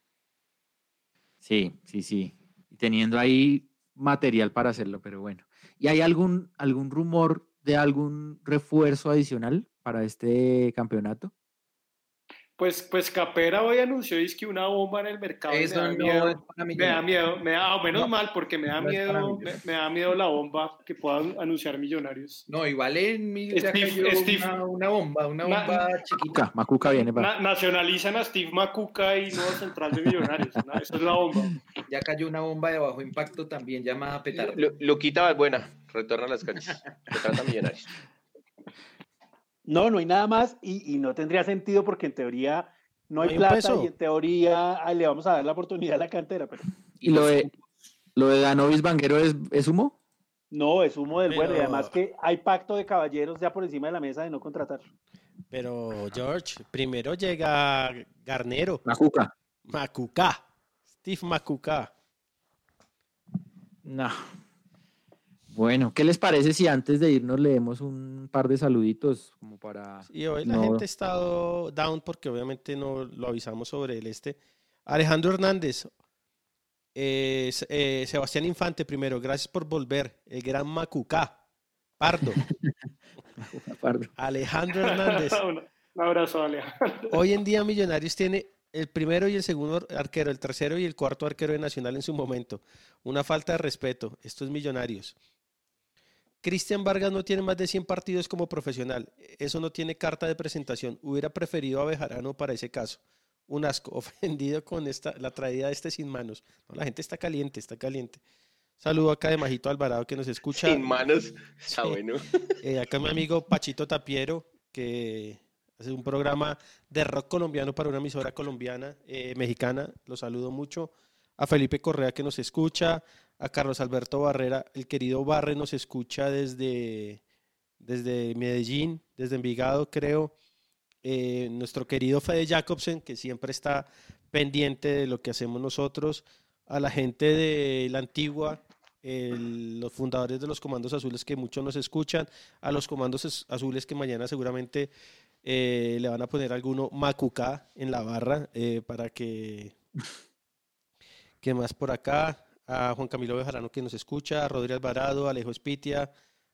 Sí, sí, sí. Teniendo ahí material para hacerlo, pero bueno. ¿Y hay algún, algún rumor de algún refuerzo adicional para este campeonato? Pues, pues Capera hoy anunció que una bomba en el mercado. Eso me da no miedo. es para Me da miedo, me da, ah, menos No, mal, porque me da no es miedo, me, da miedo la bomba que puedan anunciar Millonarios. No, igual en ya Steve- una, una bomba, una Na- bomba chiquita. Macuca, Macuca viene para. Na- nacionalizan a Steve Macuca y nuevo central de Millonarios. ¿no? Esa es la bomba. Ya cayó una bomba de bajo impacto también llamada petardo. Lu- Luquita Valbuena, retorna a las canchas. Se trata millonarios. No, no hay nada más y, y no tendría sentido porque en teoría no hay, plata peso. y en teoría ah, le vamos a dar la oportunidad a la cantera, pero ¿Y lo de, lo de Danovis Vanguero es, es humo? no, es humo del bueno y además que hay pacto de caballeros ya por encima de la mesa de no contratar. Pero, George, primero llega Garnero, Macuca. Macuca, Steve Macuca. No. Bueno, ¿qué les parece si antes de irnos leemos un par de saluditos como para... Y hoy la No. gente ha estado down porque obviamente no lo avisamos sobre el este. Alejandro Hernández, eh, eh, Sebastián Infante primero, gracias por volver. El gran Macuca, Pardo, Pardo? Alejandro Hernández. un, un abrazo, Alejandro. Hoy en día Millonarios tiene el primero y el segundo arquero, el tercero y el cuarto arquero de Nacional en su momento. Una falta de respeto. Esto es Millonarios. Cristian Vargas no tiene más de 100 partidos como profesional. Eso no tiene carta de presentación. Hubiera preferido a Bejarano para ese caso. Un asco, ofendido con esta, la traída de este sin manos. No, la gente está caliente, está caliente. Saludo acá de Majito Alvarado que nos escucha. Sin manos. Está Sí. bueno. Eh, acá mi amigo Pachito Tapiero, que hace un programa de rock colombiano para una emisora colombiana, eh, mexicana. Lo saludo mucho. A Felipe Correa que nos escucha. A Carlos Alberto Barrera, el querido Barre nos escucha desde, desde Medellín, desde Envigado, creo. eh, nuestro querido Fede Jacobsen, que siempre está pendiente de lo que hacemos nosotros, a la gente de la antigua, los fundadores de los comandos azules que muchos nos escuchan, a los comandos es- azules que mañana seguramente eh, le van a poner alguno macucá en la barra eh, para que... ¿Qué más por acá? A Juan Camilo Bejarano que nos escucha, a Rodríguez Alvarado, a Alejo Espitia,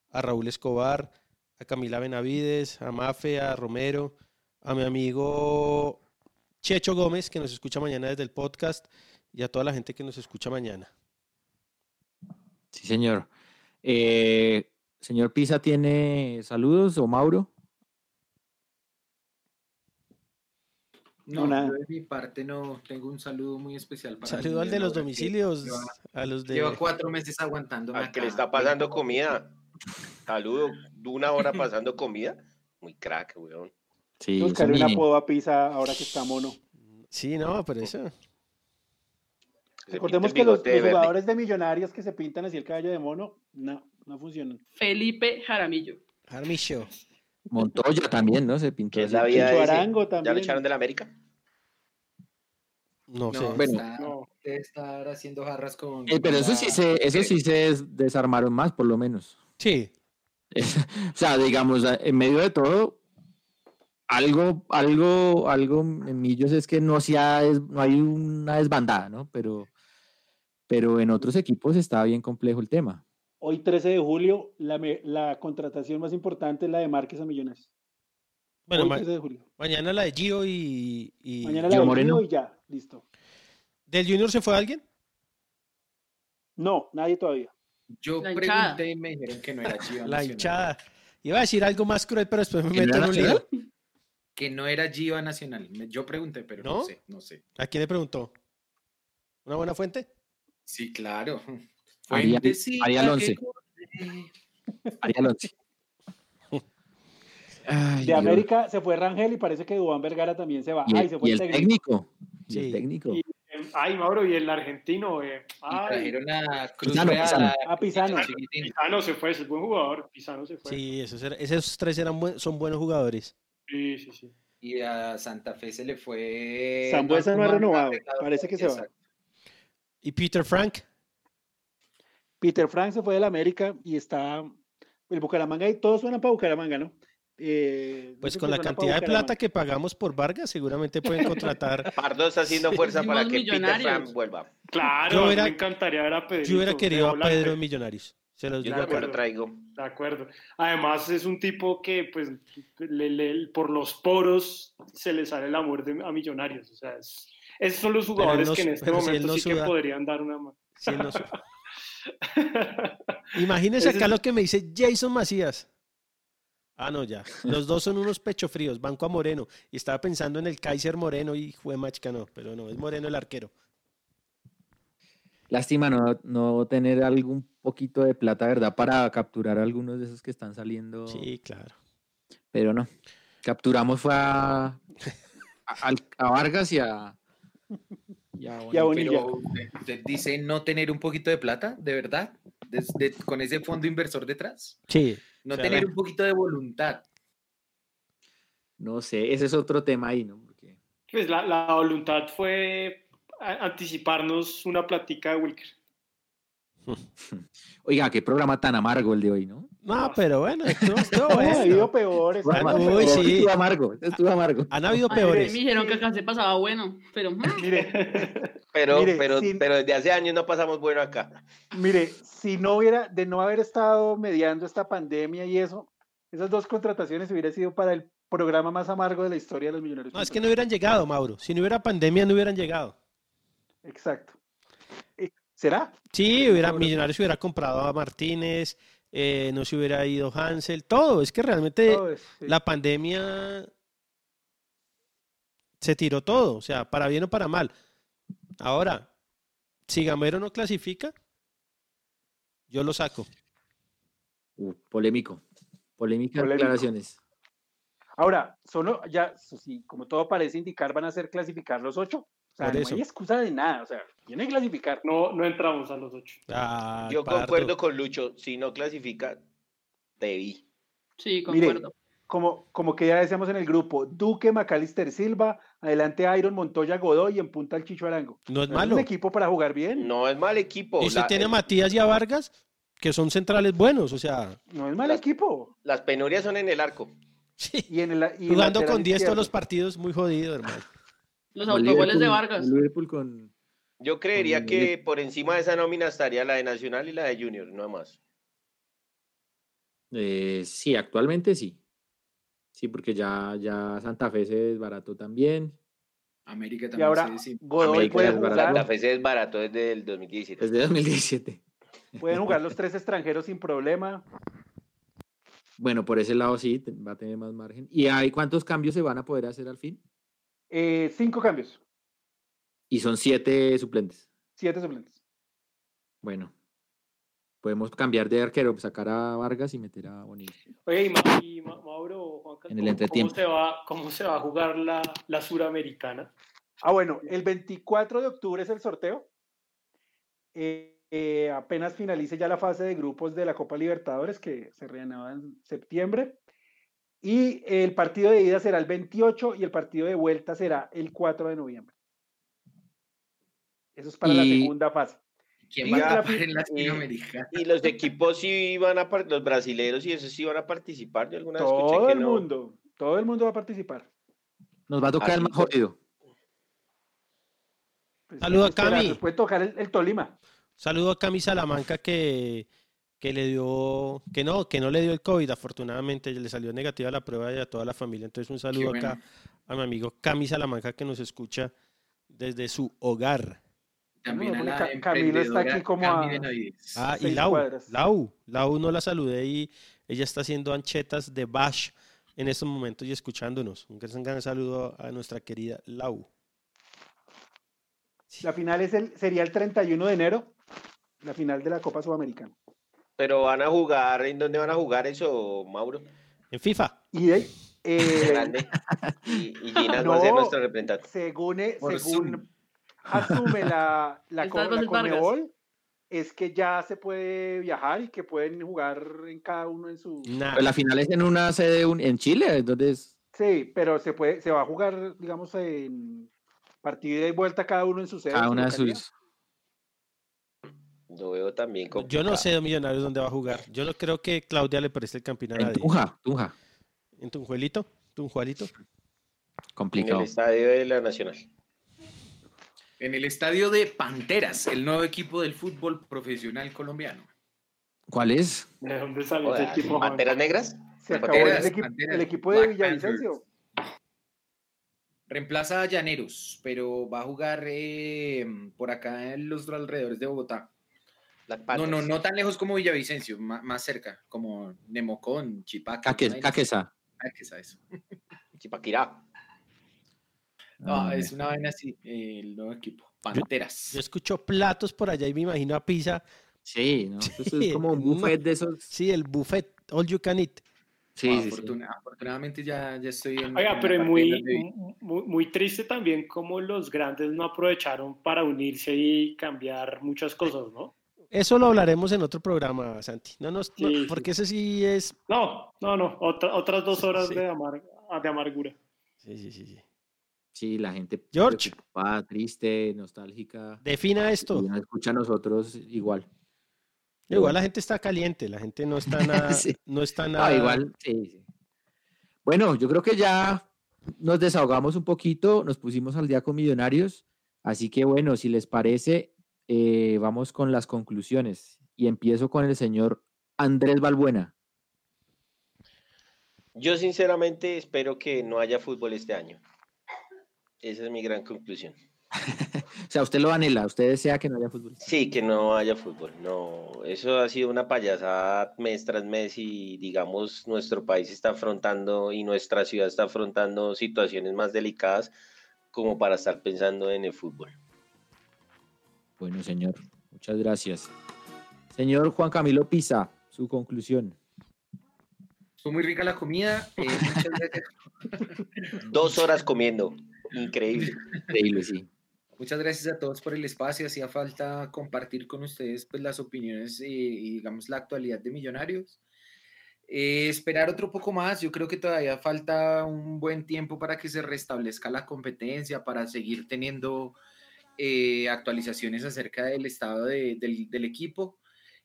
a Raúl Escobar, a Camila Benavides, a Mafe, a Romero, a mi amigo Checho Gómez que nos escucha mañana desde el podcast y a toda la gente que nos escucha mañana. Sí, señor. Eh, señor Pisa, ¿tiene saludos o Mauro? No, nada. yo de mi parte no tengo un saludo muy especial para Saludo al de los domicilios, Lleva, a los de... lleva cuatro meses aguantándome Al que le está pasando comida. Saludo, una hora pasando comida. Muy crack, weón. Sí, Buscarle un Sony. apodo a Pisa ahora que está mono. Sí, no, pero eso... Recordemos que los, jugadores de millonarios que se pintan así el caballo de mono, no, no funcionan. Felipe Jaramillo. Armicho. Montoya también, ¿no? Se pintó ¿Qué es la vida de? Arango ¿Ya también. lo echaron de la América? No, No, sé. Bueno. está- No. debe estar haciendo jarras con. Eh, pero eso sí se, eso sí se des- desarmaron más, por lo menos. Sí, o sea, digamos, en medio de todo, algo, algo, algo en Millos es que no, se ha des- no hay una desbandada, ¿no? Pero, pero en otros equipos está bien complejo el tema. Hoy 13 de julio, la, me- la contratación más importante es la de Márquez a Millonarios. bueno, Hoy ma- 13 de julio. mañana la de Gio y... y- Mañana Gio la de Moreno. Gio y ya, listo. ¿Del Junior se fue alguien? No, nadie todavía. Yo La hinchada. pregunté y me dijeron que no era Gio La Nacional. hinchada. Iba a decir algo más cruel, pero después me ¿Que no meto en un lío. Que no era Gio Nacional. Yo pregunté, pero no, ¿No? sé, no sé. ¿A quién le preguntó? ¿Una buena fuente? Sí, claro. Fuentecita que 11. corre. Ariel Once. Ay, De Dios. América se fue Rangel y parece que Dubán Vergara también se va. Y Ay, el, se fue y el técnico. técnico. Y el Sí. técnico. Y, eh, ay, Mauro, y el argentino. Eh, Y ay, trajeron a Cruz Real, Pisano. a Ah, Pisano. Chiquitín. Pisano se fue, es buen jugador. Pisano se fue. Sí, esos, tres eran buen- son buenos jugadores. Sí, sí, sí. Y a Santa Fe se le fue. Sambuesa no ha renovado, parece que se va. ¿Y Peter Frank? Peter Frank se fue del América y está el Bucaramanga y todos suenan para Bucaramanga, ¿no? Eh, Pues con la cantidad de plata que pagamos por Vargas, seguramente pueden contratar. Pardo está haciendo fuerza para que Peter. Frank vuelva. Claro, Yo a mí hubiera- me encantaría ver a Pedro. Yo hubiera querido a Pedro en Millonarios. Se los digo de acá. lo acuerdo. traigo. De acuerdo. Además, es un tipo que, pues, le- le- por los poros se le sale el amor de, a millonarios. O sea, es- esos son los jugadores no que en este si momento no sí que podrían dar una mano. Sí, él no Ese acá lo que me dice Jason Macías. Ah, no, ya. Los dos son unos pecho fríos, banco a Moreno. Y estaba pensando en el Kaiser Moreno y fue machica, no, pero no, es Moreno el arquero. Lástima no, no tener algún poquito de plata, ¿verdad? Para capturar algunos de esos que están saliendo. Sí, claro. Pero no. Capturamos fue a, a, al- a Vargas y a. Y a Y a Bonilla. Bonilla. Pero dice no tener un poquito de plata, ¿de verdad? Desde- con ese fondo inversor detrás. Sí. No O sea, tener un poquito de voluntad. No sé, ese es otro tema ahí, ¿no? Porque Pues la, la voluntad fue anticiparnos una platica de Wilker. Oiga, qué programa tan amargo el de hoy, ¿no? No, pero bueno, estuvo, estuvo No, ha habido peores. Uy, sí. Estuvo amargo, estuvo amargo. Han habido Ay, peores. me dijeron que acá se pasaba bueno, pero mm, Mire, Pero, Mire, pero, sin- pero desde hace años no pasamos bueno acá. mire, si no hubiera, de no haber estado mediando esta pandemia y eso, esas dos contrataciones hubiera sido para el programa más amargo de la historia de los millonarios. No, es que no hubieran llegado, Mauro. Si no hubiera pandemia, no hubieran llegado. Exacto. ¿Será? Sí, hubiera, Millonarios hubiera comprado a Martínez, eh, no se hubiera ido Hansel, todo. Es que realmente Todo es, sí. la pandemia se tiró todo, o sea, para bien o para mal. Ahora, si Gamero no clasifica, yo lo saco. Uh, polémico. Polémicas declaraciones. Ahora, solo ya, como todo parece indicar, van a ser clasificar los ocho. O sea, Por no eso. hay excusa de nada. O sea, tienen que clasificar. No, no entramos a los ocho. Ah, Yo Pardo. concuerdo con Lucho. Si no clasifica, te vi. sí, Mire, concuerdo. como, como que ya decíamos en el grupo, Duque, Macalister Silva, adelante Iron, Montoya, Godoy y en punta el Chicho Arango. No es ¿No malo. un equipo para jugar bien? No es mal equipo. Y La- tiene a eh, Matías y a Vargas, que son centrales buenos, o sea, No es mal Las- equipo. Las penurias son en el arco. sí, Y en el, y jugando con 10 todos los partidos, muy jodido, hermano. Los autogoles de Vargas. el Liverpool con... Yo creería Con que por encima de esa nómina estaría la de Nacional y la de Junior, no más. eh, sí, actualmente sí. Sí, porque ya, ya Santa Fe se desbarató también. América Y también ahora se decimos. Godoy América puede es barato. jugar, Santa Fe se desbarató desde el 2017. Desde 2017. pueden jugar los tres extranjeros sin problema. Bueno, por ese lado sí, va a tener más margen. ¿Y hay cuántos cambios se van a poder hacer al fin? Eh, cinco cambios, Y son siete suplentes. siete suplentes. Bueno, podemos cambiar de arquero, sacar a Vargas y meter a Bonilla. Oye, y, Ma- y Ma- Mauro, En el ¿cómo- entretiempo. ¿cómo se, va, ¿cómo se va a jugar la, la suramericana? Ah, bueno, el 24 de octubre es el sorteo. Eh, eh, apenas finalice ya la fase de grupos de la Copa Libertadores, que se reanuda en septiembre. Y el partido de ida será el 28 y el partido de vuelta será el 4 de noviembre. Eso es para la segunda fase. ¿Quién y va a en Latinoamérica? Y los equipos sí van a los brasileros y esos sí van a participar. Yo alguna vez escuché Todo que el no. mundo, todo el mundo va a participar. Nos va a tocar el Así más jodido. Pues, Saludo a espera, Cami. nos puede tocar el, el Tolima. Saludo a Cami Salamanca que, que le dio, que no, que no le dio el COVID, afortunadamente le salió negativa la prueba y a toda la familia. Entonces un saludo bueno. acá a mi amigo Cami Salamanca que nos escucha desde su hogar. También a la Camilo está aquí como a-. Ah, y Lau, cuadras. Lau, Lau no la saludé y ella está haciendo anchetas de Bash en estos momentos y escuchándonos. Un gran, gran saludo a nuestra querida Lau. La final es el, sería el 31 de enero, la final de la Copa Sudamericana. Pero van a jugar, ¿en dónde van a jugar eso, Mauro? En FIFA. Y de, eh, Grande. Y, y Gina va a ser nuestro representante. según, eh, Por según Zoom. asume la, la, Estas co- la. Conmebol, es que ya se puede viajar y que pueden jugar en cada uno en su... Nah, Pues la final es en una sede un- en Chile, entonces Sí, pero se puede, se va a jugar, digamos, en partida y vuelta cada uno en su sede. cada una de sus... Lo veo también yo no complicado. sé de Millonarios dónde va a jugar. Yo no creo que Claudia le preste el campín a En. Tunja, Tunja. ¿En Tunjuelito? ¿Tunjualito? En Complicado. el estadio de la Nacional. En el estadio de Panteras, el nuevo equipo del fútbol profesional colombiano. ¿Cuál es? ¿De dónde salió ese equipo? ¿Panteras negras? Se acabó Panteras, el, equipo, Panteras, el equipo de Black Villavicencio. Reemplaza a Llaneros, pero va a jugar eh, por acá en los alrededores de Bogotá. No, no, no tan lejos como Villavicencio, má- más, cerca, como Nemocón, Chipaca. Caque- Caquesa. Caquesa, eso. Chipaquirá. No, Ah, es una vaina así, el nuevo equipo. Panteras. Yo escucho platos por allá y me imagino a pizza. Sí, ¿no? Eso Sí, es como un buffet de esos. Sí, el buffet, all you can eat. Sí, Ah, sí, sí. afortuna- Afortunadamente ya, ya estoy en. Oiga, en pero muy, muy, muy triste también como los grandes no aprovecharon para unirse y cambiar muchas cosas, ¿no? Eso lo hablaremos en otro programa, Santi. No nos, no, Sí, sí. porque ese sí es. No, no, no, otra- otras dos horas Sí. de, amar- de amargura. Sí, sí, sí, sí. Sí, la gente George. preocupada, triste, nostálgica. Defina esto. Y escucha a nosotros igual. Igual la gente está caliente, la gente no está nada. Sí. No está Ah, nada. igual, sí, sí. Bueno, yo creo que ya nos desahogamos un poquito, nos pusimos al día con Millonarios, así que bueno, si les parece, eh, vamos con las conclusiones y empiezo con el señor Andrés Balbuena. Yo sinceramente espero que no haya fútbol este año. Esa es mi gran conclusión. O sea, usted lo anhela, usted desea que no haya fútbol. Sí, que no haya fútbol. No, eso ha sido una payasada mes tras mes y digamos nuestro país está afrontando y nuestra ciudad está afrontando situaciones más delicadas como para estar pensando en el fútbol. Bueno, señor, muchas gracias. Señor Juan Camilo Pisa, su conclusión. Fue muy rica la comida. eh, muchas gracias. Dos horas comiendo, increíble. Increíble, sí. Muchas gracias a todos por el espacio. Hacía falta compartir con ustedes pues, las opiniones y, digamos, la actualidad de Millonarios. Eh, esperar otro poco más, yo creo que todavía falta un buen tiempo para que se restablezca la competencia, para seguir teniendo eh, actualizaciones acerca del estado de- del, del equipo.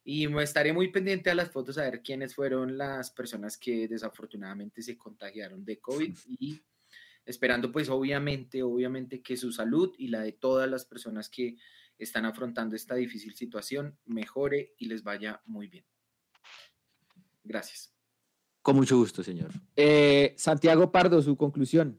Y estaré muy pendiente a las fotos a ver quiénes fueron las personas que desafortunadamente se contagiaron de COVID y esperando pues obviamente, obviamente que su salud y la de todas las personas que están afrontando esta difícil situación mejore y les vaya muy bien. Gracias. Con mucho gusto, señor. Eh, Santiago Pardo, su conclusión.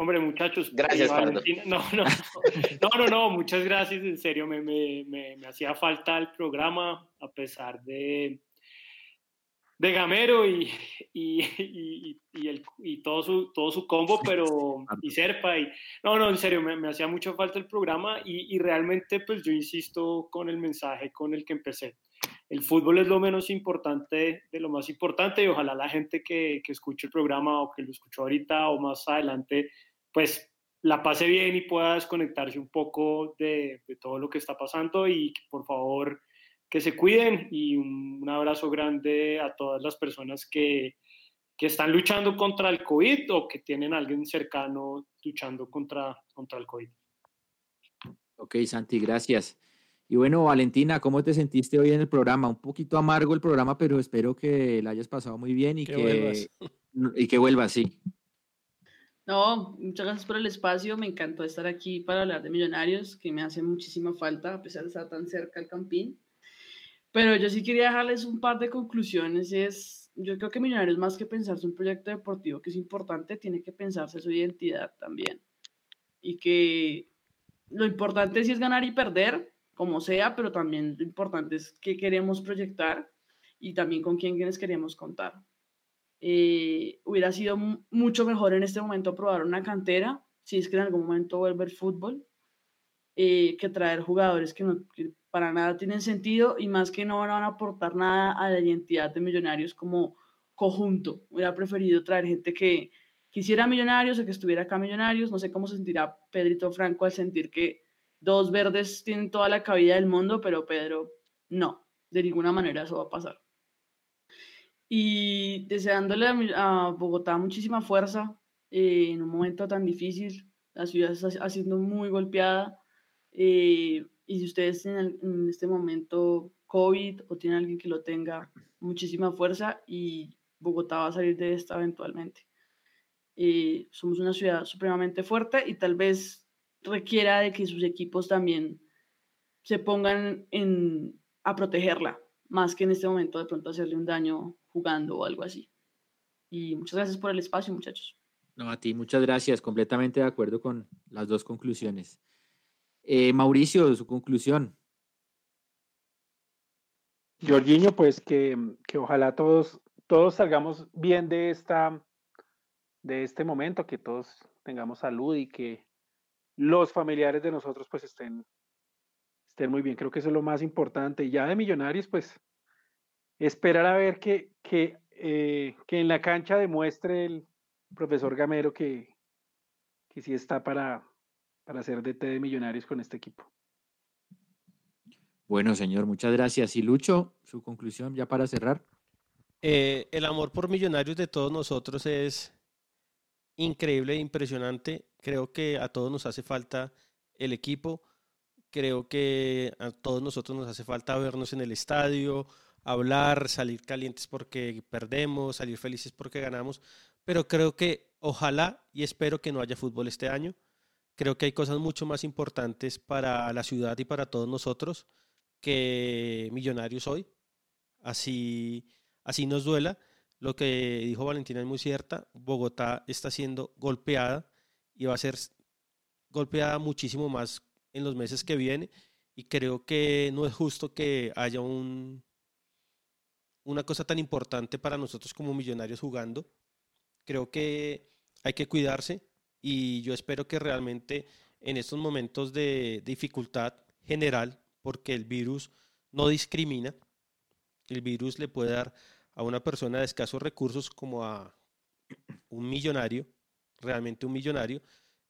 Hombre, muchachos. Gracias, eh, Pardo. Valentina- No, no, no, no, no, muchas gracias, en serio, me, me, me, me hacía falta el programa, a pesar de, de Gamero y, y, y, y el, y todo, su, todo su combo, pero, y Serpa, y, no, no, en serio, me, me hacía mucho falta el programa y, y realmente, pues yo insisto con el mensaje con el que empecé. El fútbol es lo menos importante de lo más importante y ojalá la gente que, que escuche el programa o que lo escuchó ahorita o más adelante, pues la pase bien y pueda desconectarse un poco de, de todo lo que está pasando y por favor que se cuiden y un, un abrazo grande a todas las personas que, que están luchando contra el COVID o que tienen a alguien cercano luchando contra, contra el COVID. Ok, Santi, gracias. Y bueno, Valentina, ¿cómo te sentiste hoy en el programa? Un poquito amargo el programa, pero espero que la hayas pasado muy bien y Que que, vuelvas. y que vuelvas, sí. No, muchas gracias por el espacio. Me encantó estar aquí para hablar de Millonarios, que me hace muchísima falta, a pesar de estar tan cerca al Campín. Pero yo sí quería dejarles un par de conclusiones. Es, yo creo que Millonarios, más que pensarse un proyecto deportivo que es importante, tiene que pensarse su identidad también. Y que lo importante sí es ganar y perder, como sea, pero también lo importante es qué queremos proyectar y también con quién quienes queremos contar eh, hubiera sido mu- mucho mejor en este momento probar una cantera, si es que en algún momento vuelve el fútbol, eh, que traer jugadores que, no, que para nada tienen sentido y más que no van a aportar nada a la identidad de Millonarios como conjunto. Hubiera preferido traer gente que quisiera Millonarios o que estuviera acá Millonarios. No sé cómo se sentirá Pedrito Franco al sentir que dos verdes tienen toda la cabida del mundo, pero Pedro no, de ninguna manera eso va a pasar y deseándole a, a Bogotá muchísima fuerza eh, en un momento tan difícil. La ciudad está siendo muy golpeada eh, y si ustedes tienen en este momento COVID o tienen alguien que lo tenga, muchísima fuerza y Bogotá va a salir de esta eventualmente. Eh, somos una ciudad supremamente fuerte y tal vez requiera de que sus equipos también se pongan en, a protegerla, más que en este momento de pronto hacerle un daño jugando o algo así. Y muchas gracias por el espacio, muchachos. No, a ti, muchas gracias. Completamente de acuerdo con las dos conclusiones. Eh, Mauricio, su conclusión. Jorginho, pues que, que ojalá todos, todos salgamos bien de esta, de este momento, que todos tengamos salud y que los familiares de nosotros pues estén, estén muy bien. Creo que eso es lo más importante. Y ya de millonarios, pues esperar a ver que, que, eh, que en la cancha demuestre el profesor Gamero que, que sí está para, para hacer DT de millonarios con este equipo. Bueno, señor, muchas gracias. Y Lucho, su conclusión ya para cerrar. Eh, el amor por Millonarios de todos nosotros es increíble e impresionante. Creo que a todos nos hace falta el equipo. Creo que a todos nosotros nos hace falta vernos en el estadio, hablar, salir calientes porque perdemos, salir felices porque ganamos. Pero creo que ojalá y espero que no haya fútbol este año. Creo que hay cosas mucho más importantes para la ciudad y para todos nosotros que Millonarios hoy. Así, así nos duela. Lo que dijo Valentina es muy cierta. Bogotá está siendo golpeada y va a ser golpeada muchísimo más en los meses que vienen. Y creo que no es justo que haya un, una cosa tan importante para nosotros como millonarios jugando. Creo que hay que cuidarse y yo espero que realmente en estos momentos de dificultad general, porque el virus no discrimina, el virus le puede dar a una persona de escasos recursos como a un millonario, realmente un millonario,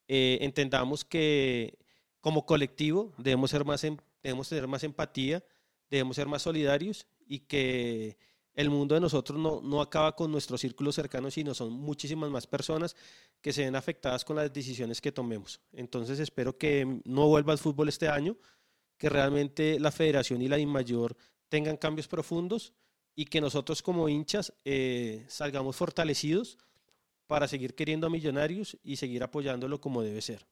eh, entendamos que como colectivo debemos, ser más, em- debemos tener más empatía, debemos ser más solidarios y que el mundo de nosotros no, no acaba con nuestro círculo cercano, sino son muchísimas más personas que se ven afectadas con las decisiones que tomemos. Entonces espero que no vuelva al fútbol este año, que realmente la federación y la INMAYOR tengan cambios profundos y que nosotros como hinchas eh, salgamos fortalecidos para seguir queriendo a Millonarios y seguir apoyándolo como debe ser.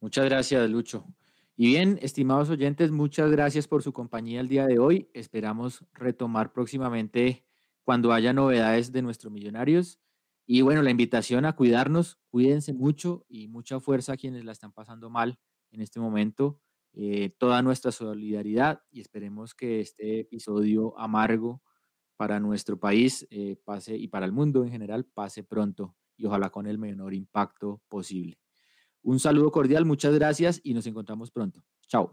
Muchas gracias, Lucho. Y bien, estimados oyentes, muchas gracias por su compañía el día de hoy. Esperamos retomar próximamente cuando haya novedades de nuestros millonarios. Y bueno, la invitación a cuidarnos, cuídense mucho y mucha fuerza a quienes la están pasando mal en este momento. Eh, toda nuestra solidaridad y esperemos que este episodio amargo para nuestro país eh, pase y para el mundo en general pase pronto y ojalá con el menor impacto posible. Un saludo cordial, muchas gracias y nos encontramos pronto. Chao.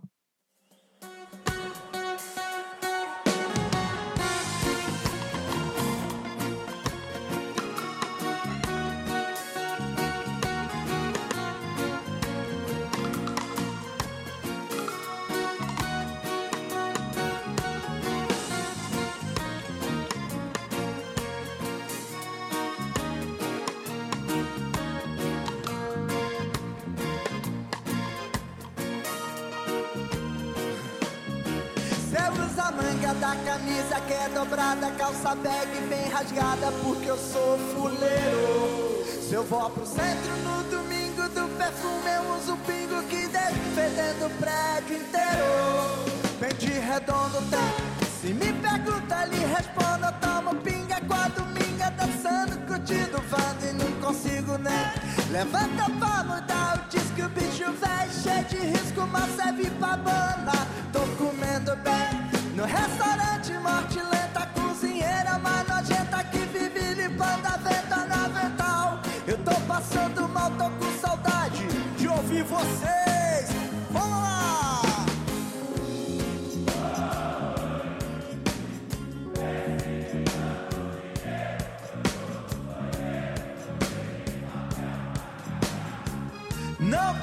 Camisa que é dobrada, calça bag bem rasgada, porque eu sou fuleiro. Se eu vou pro centro no domingo do perfume, eu uso pingo que deixa fedendo o prédio inteiro. Pente redondo tem. Se me pergunta, lhe respondo, eu tomo pinga com a dominga, dançando, curtindo, vando e não consigo nem. Levanta pra mudar o disco, o bicho véi, cheio de risco, mas serve pra banda. Tô comendo bem. No restaurante morte lenta, cozinheira mais nojenta que vive limpando a venta na vental. Eu tô passando mal, tô com saudade de ouvir vocês. Vamos lá! Não